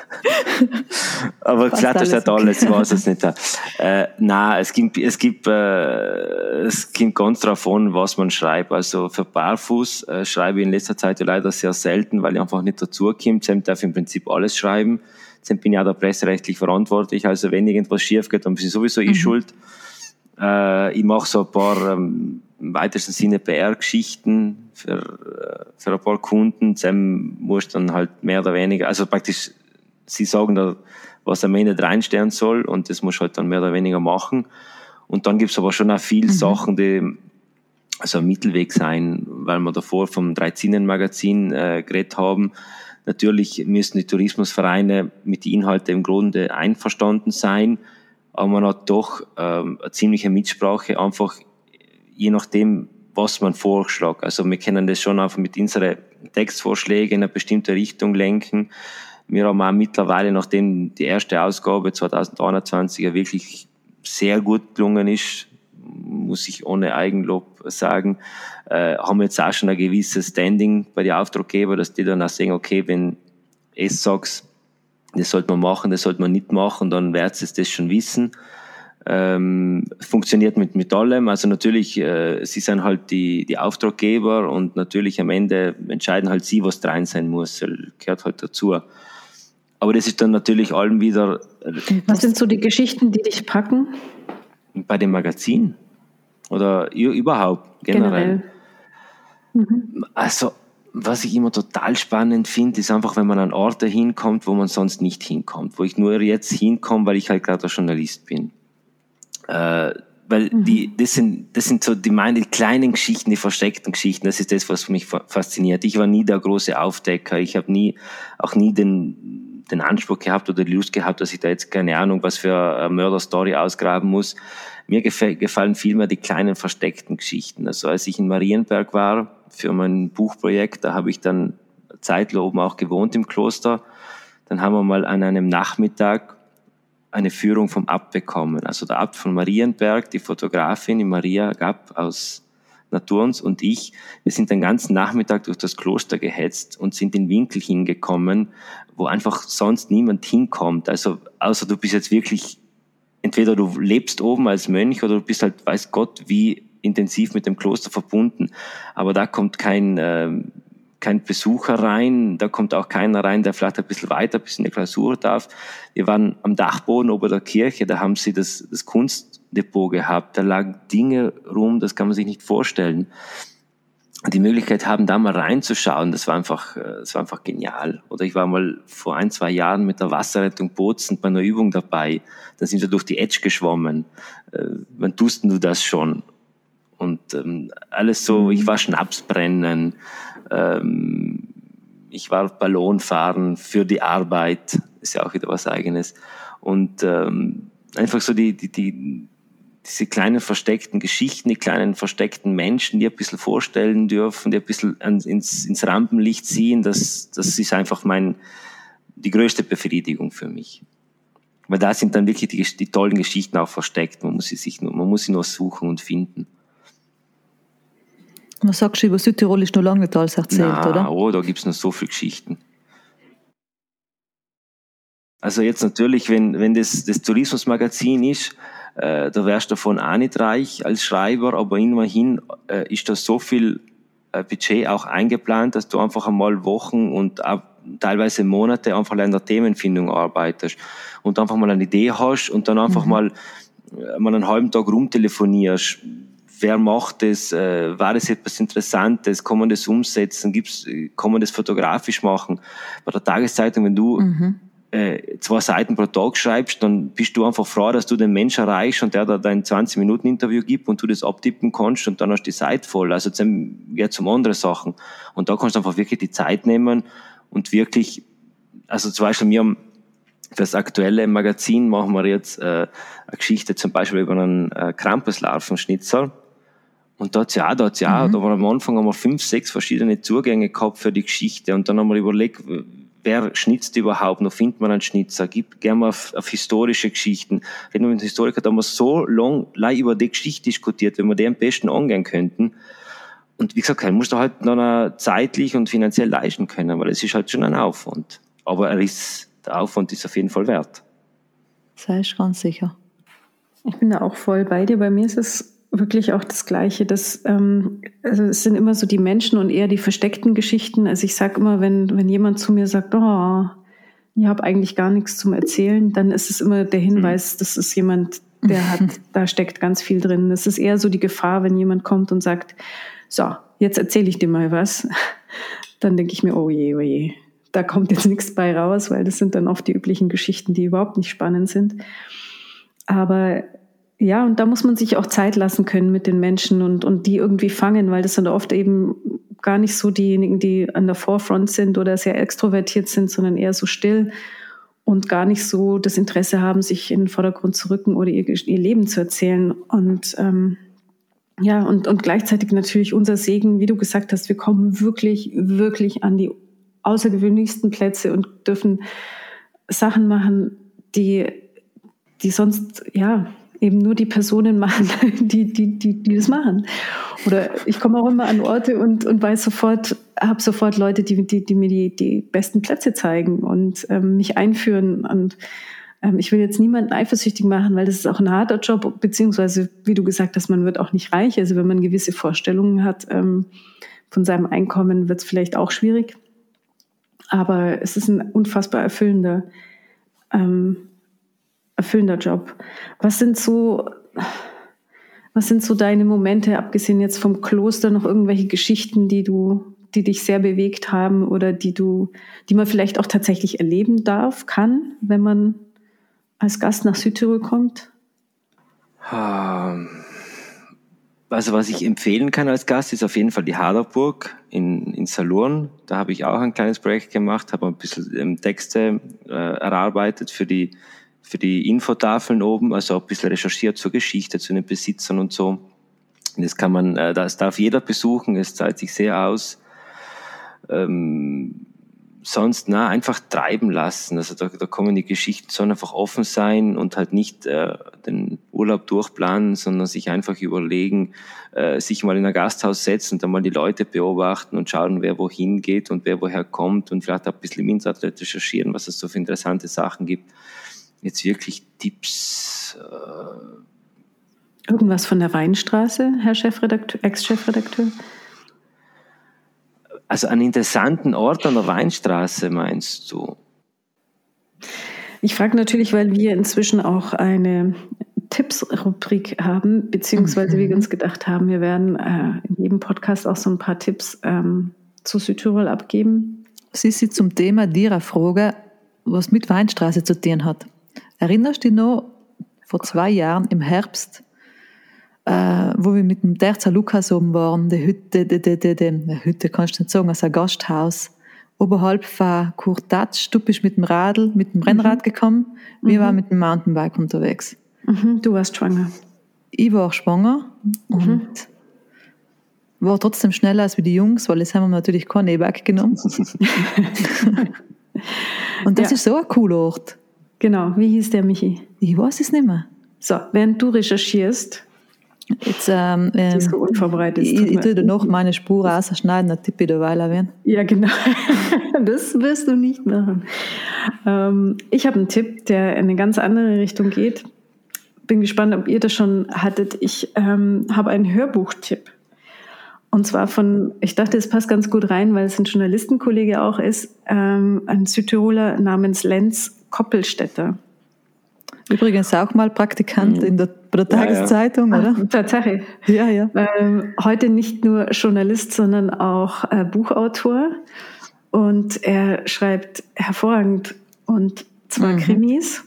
Aber Fast ist nicht alles, ich weiß es nicht. Äh, nein, es gibt, es gibt, äh, es kommt ganz drauf an, was man schreibt. Also für Barfuß äh, schreibe ich in letzter Zeit ja leider sehr selten, weil ich einfach nicht dazu komme. Sam darf im Prinzip alles schreiben. Sam bin auch da presserechtlich verantwortlich. Also wenn irgendwas schief geht, dann bin ich sowieso mhm. ich schuld. Äh, ich mache so ein paar ähm, im weitesten Sinne PR-Geschichten für, äh, für ein paar Kunden. Sam muss dann halt mehr oder weniger, also praktisch, sie sagen da, was am Ende reinstehen soll und das muss halt dann mehr oder weniger machen. Und dann gibt's aber schon auch viele mhm. Sachen, die also ein Mittelweg sein, weil wir davor vom Dreizinnen-Magazin äh, geredet haben. Natürlich müssen die Tourismusvereine mit den Inhalten im Grunde einverstanden sein, aber man hat doch ähm, eine ziemliche Mitsprache, einfach je nachdem, was man vorschlägt. Also wir können das schon einfach mit unseren Textvorschlägen in eine bestimmte Richtung lenken. Wir haben auch mittlerweile, nachdem die erste Ausgabe 2021 ja wirklich sehr gut gelungen ist, muss ich ohne Eigenlob sagen, äh, haben wir jetzt auch schon ein gewisses Standing bei den Auftraggebern, dass die dann auch sagen, okay, wenn es sagst, das sollte man machen, das sollte man nicht machen, dann wird es das schon wissen ähm, funktioniert mit, mit allem. Also natürlich, äh, sie sind halt die, die Auftraggeber und natürlich am Ende entscheiden halt sie, was rein sein muss. Gehört halt dazu. Aber das ist dann natürlich allem wieder. Was sind so die Geschichten, die dich packen? Bei dem Magazin? Oder überhaupt generell? generell. Mhm. Also, was ich immer total spannend finde, ist einfach, wenn man an Orte hinkommt, wo man sonst nicht hinkommt, wo ich nur jetzt hinkomme, weil ich halt gerade Journalist bin. Äh, weil mhm. die, das sind, das sind so die meine kleinen Geschichten, die versteckten Geschichten. Das ist das, was mich fasziniert. Ich war nie der große Aufdecker. Ich habe nie, auch nie den, den Anspruch gehabt oder die Lust gehabt, dass ich da jetzt keine Ahnung, was für eine Mörderstory ausgraben muss. Mir gefällt, gefallen vielmehr die kleinen versteckten Geschichten. Also als ich in Marienberg war für mein Buchprojekt, da habe ich dann Zeit oben auch gewohnt im Kloster. Dann haben wir mal an einem Nachmittag eine Führung vom Abt bekommen. Also der Abt von Marienberg, die Fotografin, die Maria Gab aus Naturns und ich, wir sind den ganzen Nachmittag durch das Kloster gehetzt und sind in Winkel hingekommen, wo einfach sonst niemand hinkommt. Also außer du bist jetzt wirklich, entweder du lebst oben als Mönch oder du bist halt, weiß Gott, wie intensiv mit dem Kloster verbunden. Aber da kommt kein, äh, kein Besucher rein, da kommt auch keiner rein, der vielleicht ein bisschen weiter bis in die Klausur darf. Wir waren am Dachboden ober der Kirche, da haben sie das, das Kunstdepot gehabt, da lagen Dinge rum, das kann man sich nicht vorstellen. Die Möglichkeit haben, da mal reinzuschauen, das war einfach, äh, das war einfach genial. Oder ich war mal vor ein, zwei Jahren mit der Wasserrettung Bozen bei einer Übung dabei. Da sind wir durch die Edge geschwommen. Äh, wann tust du das schon? Und ähm, alles so, ich war Schnapsbrennen, ähm, ich war Ballonfahren für die Arbeit, ist ja auch wieder was Eigenes. Und ähm, einfach so die, die, die, diese kleinen versteckten Geschichten, die kleinen versteckten Menschen, die ein bisschen vorstellen dürfen, die ein bisschen ins, ins Rampenlicht ziehen, das, das ist einfach mein, die größte Befriedigung für mich. Weil da sind dann wirklich die, die tollen Geschichten auch versteckt. Man muss sie sich nur, man muss sie nur suchen und finden. Was sagst du über Südtirol ist noch lange nicht alles erzählt, Na, oder? Oh, da gibt es noch so viele Geschichten. Also jetzt natürlich, wenn, wenn das, das Tourismusmagazin ist, äh, da wärst du davon auch nicht reich als Schreiber, aber immerhin äh, ist da so viel äh, Budget auch eingeplant, dass du einfach einmal Wochen und teilweise Monate einfach an der Themenfindung arbeitest und einfach mal eine Idee hast und dann einfach mhm. mal, äh, mal einen halben Tag rumtelefonierst wer macht das, äh, war das etwas Interessantes, kann man das umsetzen, gibt's, kann man das fotografisch machen. Bei der Tageszeitung, wenn du mhm. äh, zwei Seiten pro Tag schreibst, dann bist du einfach froh, dass du den Mensch erreichst und der da dein 20-Minuten-Interview gibt und du das abtippen kannst und dann hast du die Seite voll. Also jetzt geht zum anderen Sachen. Und da kannst du einfach wirklich die Zeit nehmen und wirklich, also zum Beispiel wir haben für das aktuelle Magazin machen wir jetzt äh, eine Geschichte zum Beispiel über einen äh, Krampuslarvenschnitzer. Und da hat's ja auch, da hat's ja auch, mhm. da waren am Anfang haben wir fünf, sechs verschiedene Zugänge gehabt für die Geschichte und dann haben wir überlegt, wer schnitzt überhaupt, noch findet man einen Schnitzer, gibt gerne mal auf, auf, historische Geschichten. Reden wir mit einem Historiker, da haben wir so lang über die Geschichte diskutiert, wenn wir die am besten angehen könnten. Und wie gesagt, man muss da halt noch zeitlich und finanziell leisten können, weil es ist halt schon ein Aufwand. Aber er ist, der Aufwand ist auf jeden Fall wert. Sei ich ganz sicher. Ich bin da auch voll bei dir. Bei mir ist es wirklich auch das Gleiche. Das, ähm, also es sind immer so die Menschen und eher die versteckten Geschichten. Also ich sage immer, wenn, wenn jemand zu mir sagt, oh, ich habe eigentlich gar nichts zum Erzählen, dann ist es immer der Hinweis, das ist jemand, der hat, da steckt ganz viel drin. Das ist eher so die Gefahr, wenn jemand kommt und sagt, so, jetzt erzähle ich dir mal was. Dann denke ich mir, oh je, oh je, da kommt jetzt nichts bei raus, weil das sind dann oft die üblichen Geschichten, die überhaupt nicht spannend sind. Aber ja, und da muss man sich auch Zeit lassen können mit den Menschen und, und die irgendwie fangen, weil das sind oft eben gar nicht so diejenigen, die an der Forefront sind oder sehr extrovertiert sind, sondern eher so still und gar nicht so das Interesse haben, sich in den Vordergrund zu rücken oder ihr, ihr Leben zu erzählen. Und ähm, ja, und, und gleichzeitig natürlich unser Segen, wie du gesagt hast, wir kommen wirklich, wirklich an die außergewöhnlichsten Plätze und dürfen Sachen machen, die, die sonst, ja, eben nur die Personen machen, die, die, die, die das machen. Oder ich komme auch immer an Orte und, und weiß sofort, habe sofort Leute, die, die, die mir die, die besten Plätze zeigen und ähm, mich einführen. Und ähm, ich will jetzt niemanden eifersüchtig machen, weil das ist auch ein harter Job, beziehungsweise, wie du gesagt hast, man wird auch nicht reich. Also wenn man gewisse Vorstellungen hat ähm, von seinem Einkommen, wird es vielleicht auch schwierig. Aber es ist ein unfassbar erfüllender ähm, erfüllender Job. Was sind so, was sind so deine Momente, abgesehen jetzt vom Kloster, noch irgendwelche Geschichten, die du, die dich sehr bewegt haben oder die du, die man vielleicht auch tatsächlich erleben darf, kann, wenn man als Gast nach Südtirol kommt? Ähm, also was ich empfehlen kann als Gast ist auf jeden Fall die Haderburg in, in Salurn. Da habe ich auch ein kleines Projekt gemacht, habe ein bisschen ähm, Texte äh, erarbeitet für die für die Infotafeln oben, also ein bisschen recherchiert zur Geschichte, zu den Besitzern und so. Das kann man, äh, das darf jeder besuchen, es zahlt sich sehr aus. Ähm, sonst na, einfach treiben lassen. Also da, da kommen die Geschichten, sollen einfach offen sein und halt nicht äh, den Urlaub durchplanen, sondern sich einfach überlegen, äh, sich mal in ein Gasthaus setzen, dann mal die Leute beobachten und schauen, wer wohin geht und wer woher kommt und vielleicht auch ein bisschen im Internet recherchieren, was es so für interessante Sachen gibt. Jetzt wirklich Tipps. Äh Irgendwas von der Weinstraße, Herr Chefredakteur, Ex-Chefredakteur? Also einen interessanten Ort an der Weinstraße meinst du? Ich frage natürlich, weil wir inzwischen auch eine Tipps-Rubrik haben, beziehungsweise mhm. wir uns gedacht haben, wir werden äh, in jedem Podcast auch so ein paar Tipps ähm, zu Südtirol abgeben. Sie sind zum Thema dieser Frage, was mit Weinstraße zu tun hat. Erinnerst du dich noch, vor zwei Jahren im Herbst äh, wo wir mit dem Terza Lukas oben waren, die Hütte, die, die, die, die Hütte kannst du nicht sagen, also ein Gasthaus. Oberhalb war Kurtatsch, du bist mit dem Radl, mit dem Rennrad mhm. gekommen, wir mhm. waren mit dem Mountainbike unterwegs. Mhm. Du warst schwanger. Ich war auch schwanger und mhm. war trotzdem schneller als wie die Jungs, weil jetzt haben wir natürlich kein E-Bike genommen. und das ja. ist so ein cooler Ort. Genau, wie hieß der, Michi? Ich weiß es nicht mehr. So, während du recherchierst, Jetzt, ähm, ähm, so unvorbereitet. Ich, ich tue noch meine Spur rausschneiden, dann tippe ich weiter werden. Ja, genau. das wirst du nicht machen. Ähm, ich habe einen Tipp, der in eine ganz andere Richtung geht. Bin gespannt, ob ihr das schon hattet. Ich ähm, habe einen Hörbuchtipp. Und zwar von, ich dachte, es passt ganz gut rein, weil es ein Journalistenkollege auch ist, ähm, ein Südtiroler namens Lenz Koppelstädter. Übrigens auch mal Praktikant mhm. in der, bei der Tageszeitung, ja, ja. oder? Ach, Tatsache. Ja, ja. Ähm, heute nicht nur Journalist, sondern auch äh, Buchautor. Und er schreibt hervorragend und zwar mhm. Krimis.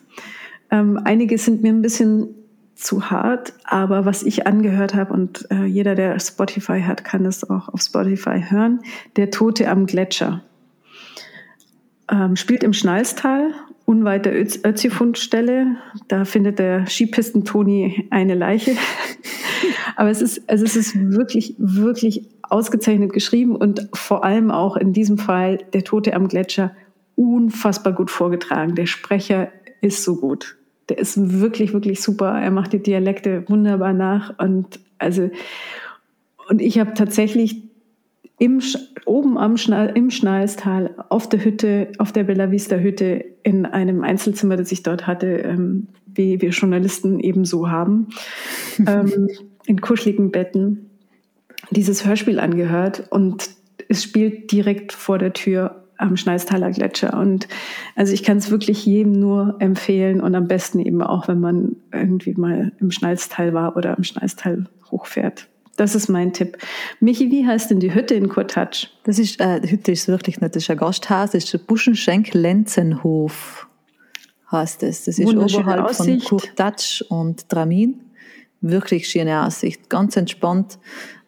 Ähm, einige sind mir ein bisschen zu hart, aber was ich angehört habe und äh, jeder, der Spotify hat, kann es auch auf Spotify hören. Der Tote am Gletscher. Ähm, spielt im Schnalstal unweit der Ötzi-Fundstelle. Da findet der Skipisten-Toni eine Leiche. Aber es ist, also es ist wirklich, wirklich ausgezeichnet geschrieben und vor allem auch in diesem Fall der Tote am Gletscher unfassbar gut vorgetragen. Der Sprecher ist so gut. Der ist wirklich, wirklich super. Er macht die Dialekte wunderbar nach und also, und ich habe tatsächlich im, oben am Schnall, im Schnalstal auf der Hütte, auf der Bella Vista Hütte in einem Einzelzimmer, das ich dort hatte, ähm, wie wir Journalisten ebenso haben, ähm, in kuscheligen Betten, dieses Hörspiel angehört und es spielt direkt vor der Tür am Schnalstaler Gletscher. Und also ich kann es wirklich jedem nur empfehlen und am besten eben auch, wenn man irgendwie mal im Schnalstal war oder am Schnalstal hochfährt. Das ist mein Tipp. Michi, wie heißt denn die Hütte in Kurtatsch? Das ist, äh, die Hütte ist wirklich nicht, das ist ein Gasthaus, das ist der Buschenschenk-Lenzenhof, heißt es. Das ist oberhalb Aussicht. von Kurtatsch und Dramin. Wirklich schöne Aussicht, ganz entspannt,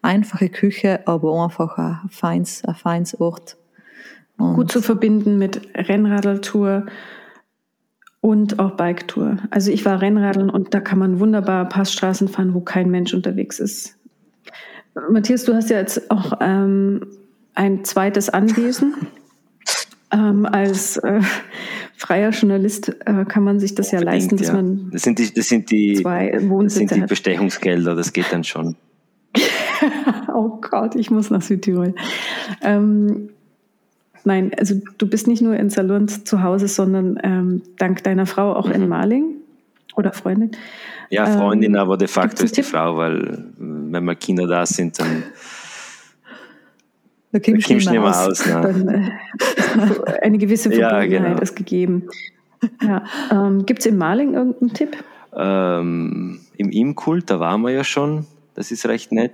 einfache Küche, aber einfach ein feins, ein feins Ort. Und Gut zu verbinden mit Rennradeltour und auch Biketour. Also ich war Rennradeln und da kann man wunderbar Passstraßen fahren, wo kein Mensch unterwegs ist. Matthias, du hast ja jetzt auch ähm, ein zweites Anwesen. Ähm, als äh, freier Journalist äh, kann man sich das ja leisten, dass ja. man das sind die, das sind die, zwei das sind die Bestechungsgelder, das geht dann schon. oh Gott, ich muss nach Südtirol. Ähm, nein, also du bist nicht nur in Salurns zu Hause, sondern ähm, dank deiner Frau auch mhm. in Marling oder Freundin. Ja, Freundin, ähm, aber de facto ist die Frau, weil wenn mal Kinder da sind, dann da kommst du nicht mehr aus. aus ne? dann, äh, eine gewisse Verbundenheit ja, genau. ist gegeben. Ja. Ähm, Gibt es in Maling irgendeinen Tipp? Ähm, Im Im-Kult, da waren wir ja schon. Das ist recht nett.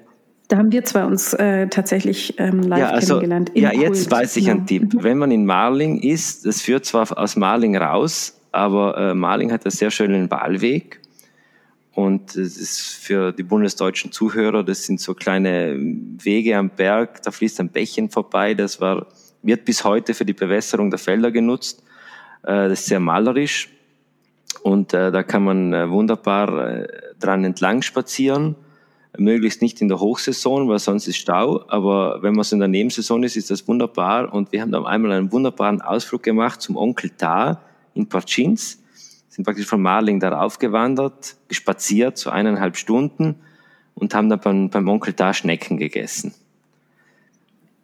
Da haben wir zwei uns äh, tatsächlich ähm, live ja, also, kennengelernt. ja, jetzt weiß ich einen Tipp. Mhm. Wenn man in Marling ist, das führt zwar aus Marling raus, aber äh, Marling hat einen sehr schönen Wahlweg. Und das ist für die bundesdeutschen Zuhörer, das sind so kleine Wege am Berg, da fließt ein Bächchen vorbei, das war, wird bis heute für die Bewässerung der Felder genutzt. Äh, das ist sehr malerisch und äh, da kann man äh, wunderbar dran entlang spazieren. Möglichst nicht in der Hochsaison, weil sonst ist Stau. Aber wenn man so in der Nebensaison ist, ist das wunderbar. Und wir haben dann einmal einen wunderbaren Ausflug gemacht zum Onkel Tar in Parchins. Sind praktisch von Marling da aufgewandert, spaziert, so eineinhalb Stunden und haben dann beim, beim Onkel Tar Schnecken gegessen.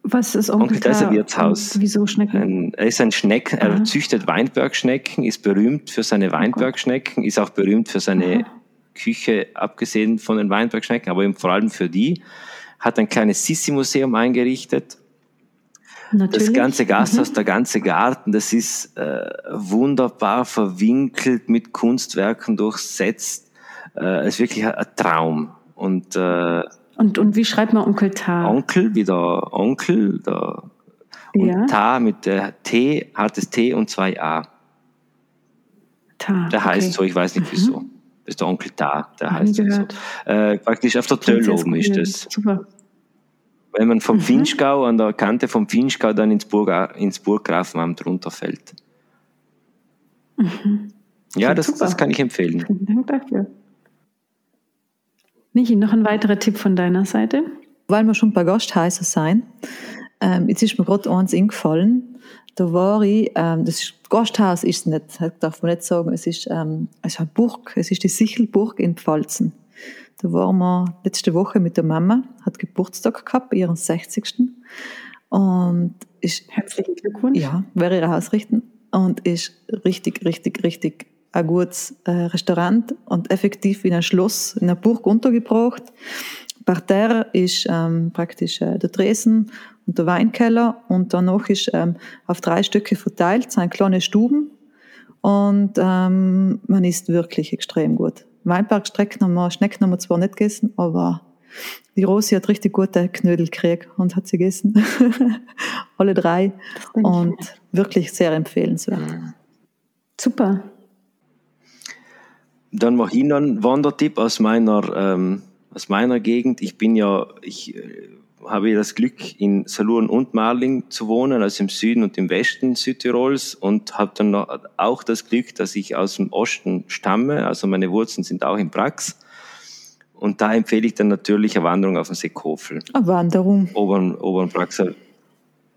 Was ist Onkel, Onkel Tar ist ein Wirtshaus. Wieso Schnecken? Ein, er ist ein Schnecken, er Aha. züchtet Weinbergschnecken, ist berühmt für seine Weinbergschnecken, ist auch berühmt für seine Aha. Küche, abgesehen von den Weinbergschnecken, aber eben vor allem für die. Hat ein kleines Sissi-Museum eingerichtet. Natürlich. Das ganze Gasthaus, der ganze Garten, das ist äh, wunderbar verwinkelt, mit Kunstwerken durchsetzt. Äh, ist wirklich ein, ein Traum. Und äh, Und, und wie schreibt man Onkel Tar? Onkel, wie der Onkel, der und Ja. Tar mit der T, hartes T und zwei A. Tar. Der heißt okay. so, ich weiß nicht wieso. Das ist der Onkel Tar, der nie heißt so. Äh, praktisch auf der Töll oben ist es. Super. Wenn man Mhm. vom Finchgau, an der Kante vom Finchgau dann ins, Burg, ins Burggrafenamt runterfällt. Ja, Klingt das, das kann ich empfehlen. Vielen Dank dafür. Michi, noch ein weiterer Tipp von deiner Seite? Weil wir schon bei Gasthäusern sein, ähm, jetzt ist mir gerade eins eingefallen. Da war ich, ähm, das ist, Gasthaus ist es nicht, darf man nicht sagen, es ist, ähm, es ist eine Burg, es ist die Sichelburg in Pfalzen. Da waren wir letzte Woche mit der Mama, hat Geburtstag gehabt, ihren 60. Und ist Herzlichen Glückwunsch. ja, wäre ihre Ausrichten und ist richtig, richtig, richtig ein gutes äh, Restaurant und effektiv in ein Schloss, in einer Burg untergebracht. Parterre ist ähm, praktisch äh, der Tresen und der Weinkeller und danach ist ähm, auf drei Stücke verteilt, sind kleine Stuben und ähm, man isst wirklich extrem gut. Weinbergstrecken haben wir, Schnecken haben wir zwar nicht gegessen, aber die Rosi hat richtig gute Knödel gekriegt und hat sie gegessen. Alle drei. denke ich Und wirklich sehr empfehlenswert. Super. Dann mache ich noch einen Wandertipp aus meiner, ähm, aus meiner Gegend. Ich bin ja, ich äh, habe ja das Glück, in Salurn und Marling zu wohnen, also im Süden und im Westen Südtirols und habe dann auch das Glück, dass ich aus dem Osten stamme, also meine Wurzeln sind auch in Prax. Und da empfehle ich dann natürlich eine Wanderung auf den Seekofel. Eine Wanderung. Oberen, oberen Praxer.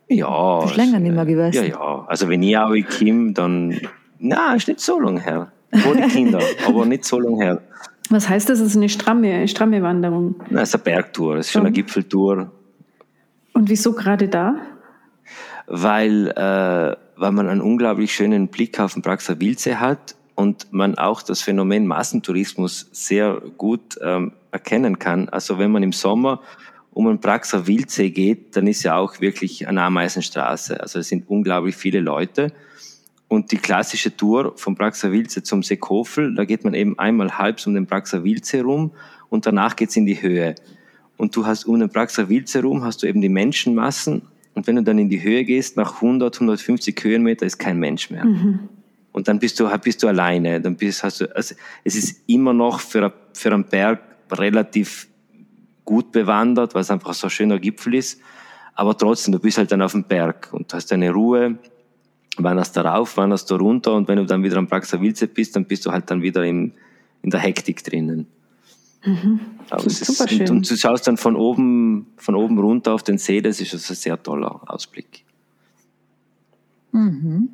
Ja. Das ist länger nicht mehr gewesen. Ja, ja. Also wenn ich auch komme, dann, na, ist nicht so lang her. Vor die Kinder, aber nicht so lang her. Was heißt das? Es ist eine stramme, eine stramme Wanderung. Na, es ist eine Bergtour, es ist schon eine. Gipfeltour, Und wieso gerade da? weil, äh, weil man einen unglaublich schönen Blick auf den Praxer Wildsee hat und man auch das Phänomen Massentourismus sehr gut ähm, erkennen kann. Also wenn man im Sommer um den Praxer Wildsee geht, dann ist ja auch wirklich eine Ameisenstraße. Also es sind unglaublich viele Leute. Und die klassische Tour vom Praxer Wildsee zum Seekofel, da geht man eben einmal halb um den Praxer Wildsee rum und danach geht's in die Höhe. Und du hast um den Praxer Wildsee rum, hast du eben die Menschenmassen. Und wenn du dann in die Höhe gehst, nach 100, 150 Höhenmeter ist kein Mensch mehr. Und dann bist du, bist du alleine. Dann bist, hast du, also es ist immer noch für, für einen Berg relativ gut bewandert, weil es einfach so ein schöner Gipfel ist. Aber trotzdem, du bist halt dann auf dem Berg und hast deine Ruhe, wanderst da rauf, wanderst da runter und wenn du dann wieder am Praxer Wildsee bist, dann bist du halt dann wieder in, in der Hektik drinnen. Aber es ist, und, und du schaust dann von oben, von oben runter auf den See, das ist also ein sehr toller Ausblick. Mhm.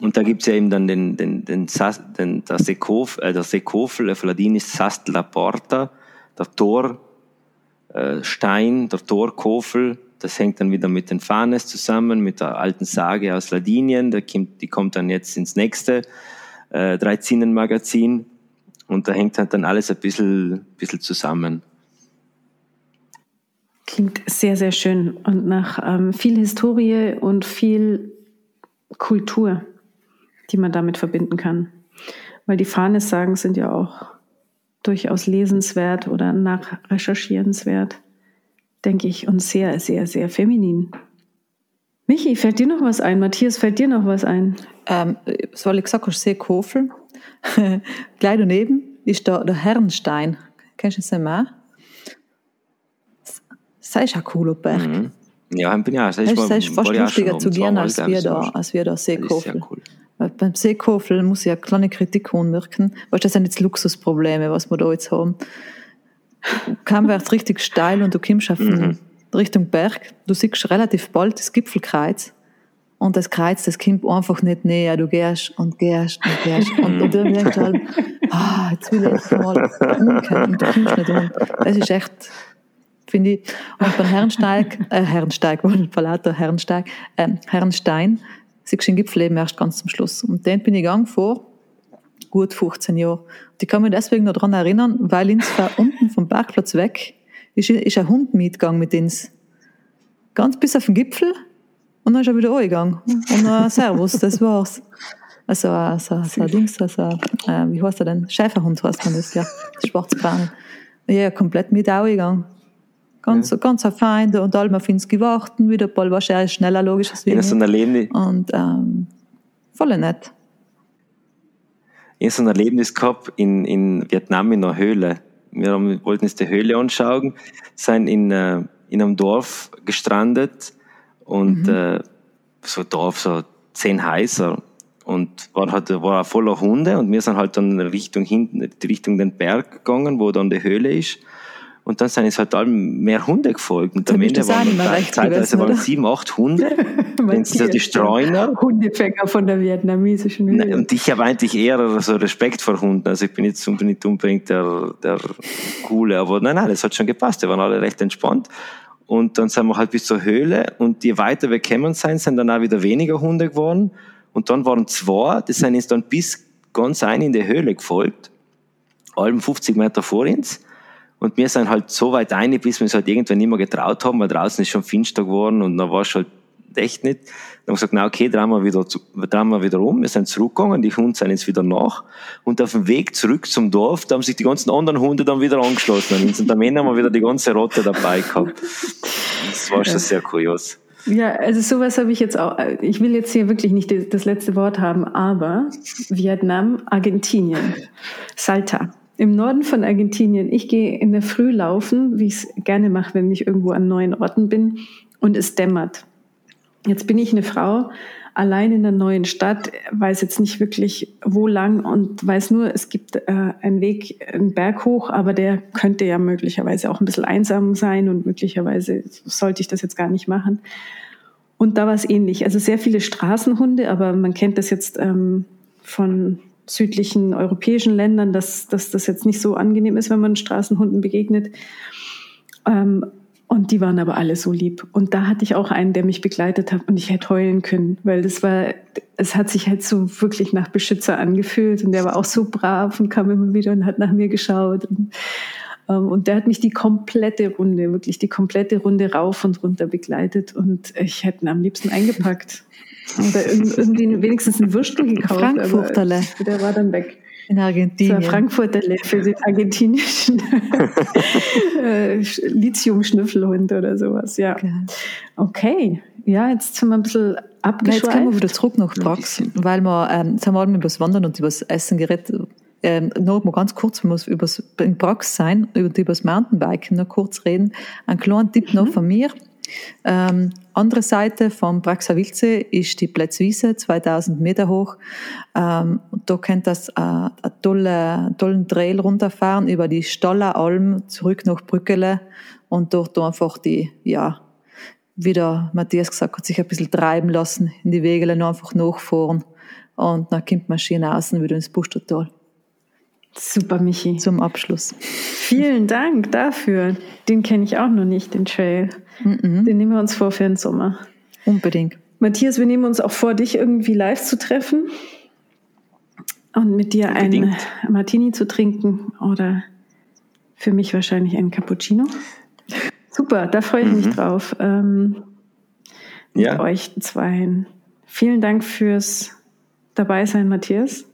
Und da gibt's ja eben dann den, den, den, den der, Seekof, äh, der Seekofel, auf Ladinisch Sast la Porta, der Torstein, äh, Stein, der Torkofel, das hängt dann wieder mit den Fahnes zusammen, mit der alten Sage aus Ladinien, der kommt, die kommt dann jetzt ins nächste äh, Dreizinnen-Magazin und da hängt halt dann alles ein bisschen, bisschen zusammen. Klingt sehr, sehr schön und nach ähm, viel Historie und viel Kultur, die man damit verbinden kann. Weil die Fahnessagen sind ja auch durchaus lesenswert oder nachrecherchierenswert, denke ich, und sehr, sehr, sehr feminin. Michi, fällt dir noch was ein? Matthias, fällt dir noch was ein? Ähm, so wie ich gesagt habe, Seekofel. Gleich daneben ist der, der Herrenstein. Kennst du das nicht Das ist ein cooler Berg. Mhm. Ja, bin ja, das ist, das ist fast lustiger zu gehen, als wir da, als wir da Seekofel. cool. Beim Seekofel muss ich eine kleine Kritik anmerken, weil das sind jetzt Luxusprobleme, was wir da jetzt haben. kam es richtig steil und du kommst auf mhm. Richtung Berg. Du siehst relativ bald das Gipfelkreuz. Und das Kreuz, das kommt einfach nicht näher. Du gehst und gehst und gehst. Und, und du denkst halt, ah, jetzt will ich mal umkehren. Und du kommst nicht um. Das ist echt, finde ich. Und beim Herrensteig, äh, Herrensteig, vor lauter Herrensteig, äh, Herrenstein, siehst du den Gipfel eben erst ganz zum Schluss. Und den bin ich gegangen vor gut 15 Jahren. Und ich kann mich deswegen noch daran erinnern, weil ins unten vom Bergplatz weg ist, ist ein Hund mitgegangen mit uns. Ganz bis auf den Gipfel und dann ist er wieder angegangen. Und dann Servus, das war's. Also, also, so ein Dings, also, äh, wie heißt er denn? Schäferhund heißt man das, ja. Schwarzbraun. Ja, komplett mit angegangen. Ganz, ja. ganz fein, und alle auf uns gewartet, wieder bald wahrscheinlich schneller, logisch. Als wir. so ein Erlebnis. Und, ähm, voll nett. Ich habe so ein Erlebnis gehabt in, in Vietnam in einer Höhle. Wir haben, wollten uns die Höhle anschauen, sind in, äh, in einem Dorf gestrandet und mhm. äh, so ein Dorf, so zehn Häuser und war halt war voller Hunde und wir sind halt dann Richtung hinten, Richtung den Berg gegangen, wo dann die Höhle ist und dann sind es halt allem mehr Hunde gefolgt. Und am Ende waren zeitweise waren sieben, acht Hunde. Wenn sie die Streuner. Hundefänger von der vietnamesischen Höhle. Und ich habe eigentlich eher so Respekt vor Hunden. Also ich bin jetzt nicht unbedingt der, der Coole, aber nein, nein, das hat schon gepasst. Die waren alle recht entspannt. Und dann sind wir halt bis zur Höhle und je weiter wir gekommen sind, sind dann auch wieder weniger Hunde geworden. Und dann waren zwei, die sind jetzt dann bis ganz ein in die Höhle gefolgt, allem 50 Meter vor uns. Und wir sind halt so weit ein, bis wir uns halt irgendwann nicht mehr getraut haben, weil draußen ist schon finster geworden und dann war es halt echt nicht. Dann haben wir gesagt, na okay, drehen wir wieder, drehen wir wieder um. Wir sind zurückgegangen, die Hunde sind jetzt wieder nach. Und auf dem Weg zurück zum Dorf, da haben sich die ganzen anderen Hunde dann wieder angeschlossen Und am Ende haben wir wieder die ganze Rotte dabei gehabt. Das war schon sehr kurios. Ja, also sowas habe ich jetzt auch. Ich will jetzt hier wirklich nicht das letzte Wort haben, aber Vietnam, Argentinien, Salta im Norden von Argentinien. Ich gehe in der Früh laufen, wie ich es gerne mache, wenn ich irgendwo an neuen Orten bin und es dämmert. Jetzt bin ich eine Frau, allein in der neuen Stadt, weiß jetzt nicht wirklich, wo lang und weiß nur, es gibt äh, einen Weg, einen Berg hoch, aber der könnte ja möglicherweise auch ein bisschen einsam sein und möglicherweise sollte ich das jetzt gar nicht machen. Und da war es ähnlich. Also sehr viele Straßenhunde, aber man kennt das jetzt ähm, von südlichen europäischen Ländern, dass, dass das jetzt nicht so angenehm ist, wenn man Straßenhunden begegnet. Ähm, und die waren aber alle so lieb. Und da hatte ich auch einen, der mich begleitet hat und ich hätte heulen können, weil das war, es hat sich halt so wirklich nach Beschützer angefühlt und der war auch so brav und kam immer wieder und hat nach mir geschaut. Und, ähm, und der hat mich die komplette Runde, wirklich die komplette Runde rauf und runter begleitet und ich hätte ihn am liebsten eingepackt. Oder irgendwie wenigstens ein Würstel gekauft. Frankfurterle. der war dann weg. In Argentinien. So Frankfurterle für den argentinischen äh, Lithium-Schnüffelhund oder sowas, ja. Okay, ja, jetzt sind wir ein bisschen abgeschweift. Jetzt kommen wir wieder zurück nach Prax, weil wir, ähm, jetzt haben wir über das Wandern und über das Essen geredet. Ähm, noch mal ganz kurz, wir müssen über das, in Prax sein und über das Mountainbiken noch kurz reden. Ein kleiner Tipp noch mhm. von mir. Ähm, andere Seite vom Praxavilze ist die Plätzwiese, 2000 Meter hoch. Ähm, da könnt ihr äh, einen tolle, tollen Trail runterfahren über die Stoller Alm zurück nach Brückele und dort einfach die, ja, wie der Matthias gesagt hat, sich ein bisschen treiben lassen, in die Wege einfach nachfahren und dann kommt man schön außen wieder ins Bustertal. Super, Michi. Zum Abschluss. Vielen Dank dafür. Den kenne ich auch noch nicht, den Trail. Mhm. Den nehmen wir uns vor für den Sommer. Unbedingt. Matthias, wir nehmen uns auch vor, dich irgendwie live zu treffen und mit dir Unbedingt. einen Martini zu trinken oder für mich wahrscheinlich einen Cappuccino. Super, da freue ich mhm. mich drauf. Ähm, ja. Mit euch zwei. Vielen Dank fürs Dabeisein, Matthias.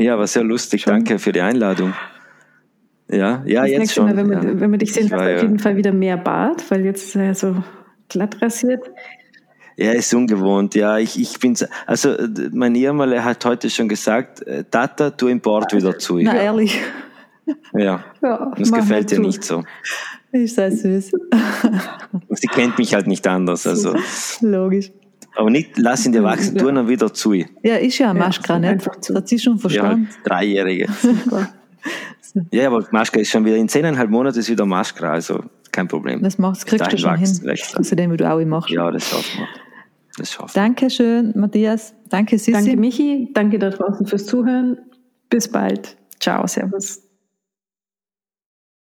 Ja, war sehr lustig. Schon? Danke für die Einladung. Ja, ja, das jetzt schon. Mal, wenn, wir, ja. wenn wir dich sehen, hast du auf jeden Fall wieder mehr Bart, weil jetzt äh, so glatt rasiert. Ja, ist ungewohnt. Ja, ich, ich bin, also mein Ehemann hat heute schon gesagt, äh, Tata, tu im Bord wieder zu. Na, ja. ehrlich. Ja, ja das gefällt dir zu. nicht so. Ist sehr süß. Sie kennt mich halt nicht anders, also. Logisch. Aber nicht, lass ihn dir wachsen, tu ihn wieder zu. Ja, ist ja ein Maschkra, ja, nicht? Das hat sie schon verstanden. Ja, Dreijährige. Super. Ja, aber Maske ist schon wieder in zehneinhalb Monaten ist wieder Maske, also kein Problem. Das, machst, das kriegst du Dahin schon wächst- hin. er. Außerdem, wie du auch machst. Ja, das schaffen wir. Das schaffen Dankeschön, Matthias. Danke, Sissi. Danke, Michi. Danke da draußen fürs Zuhören. Bis bald. Ciao, Servus.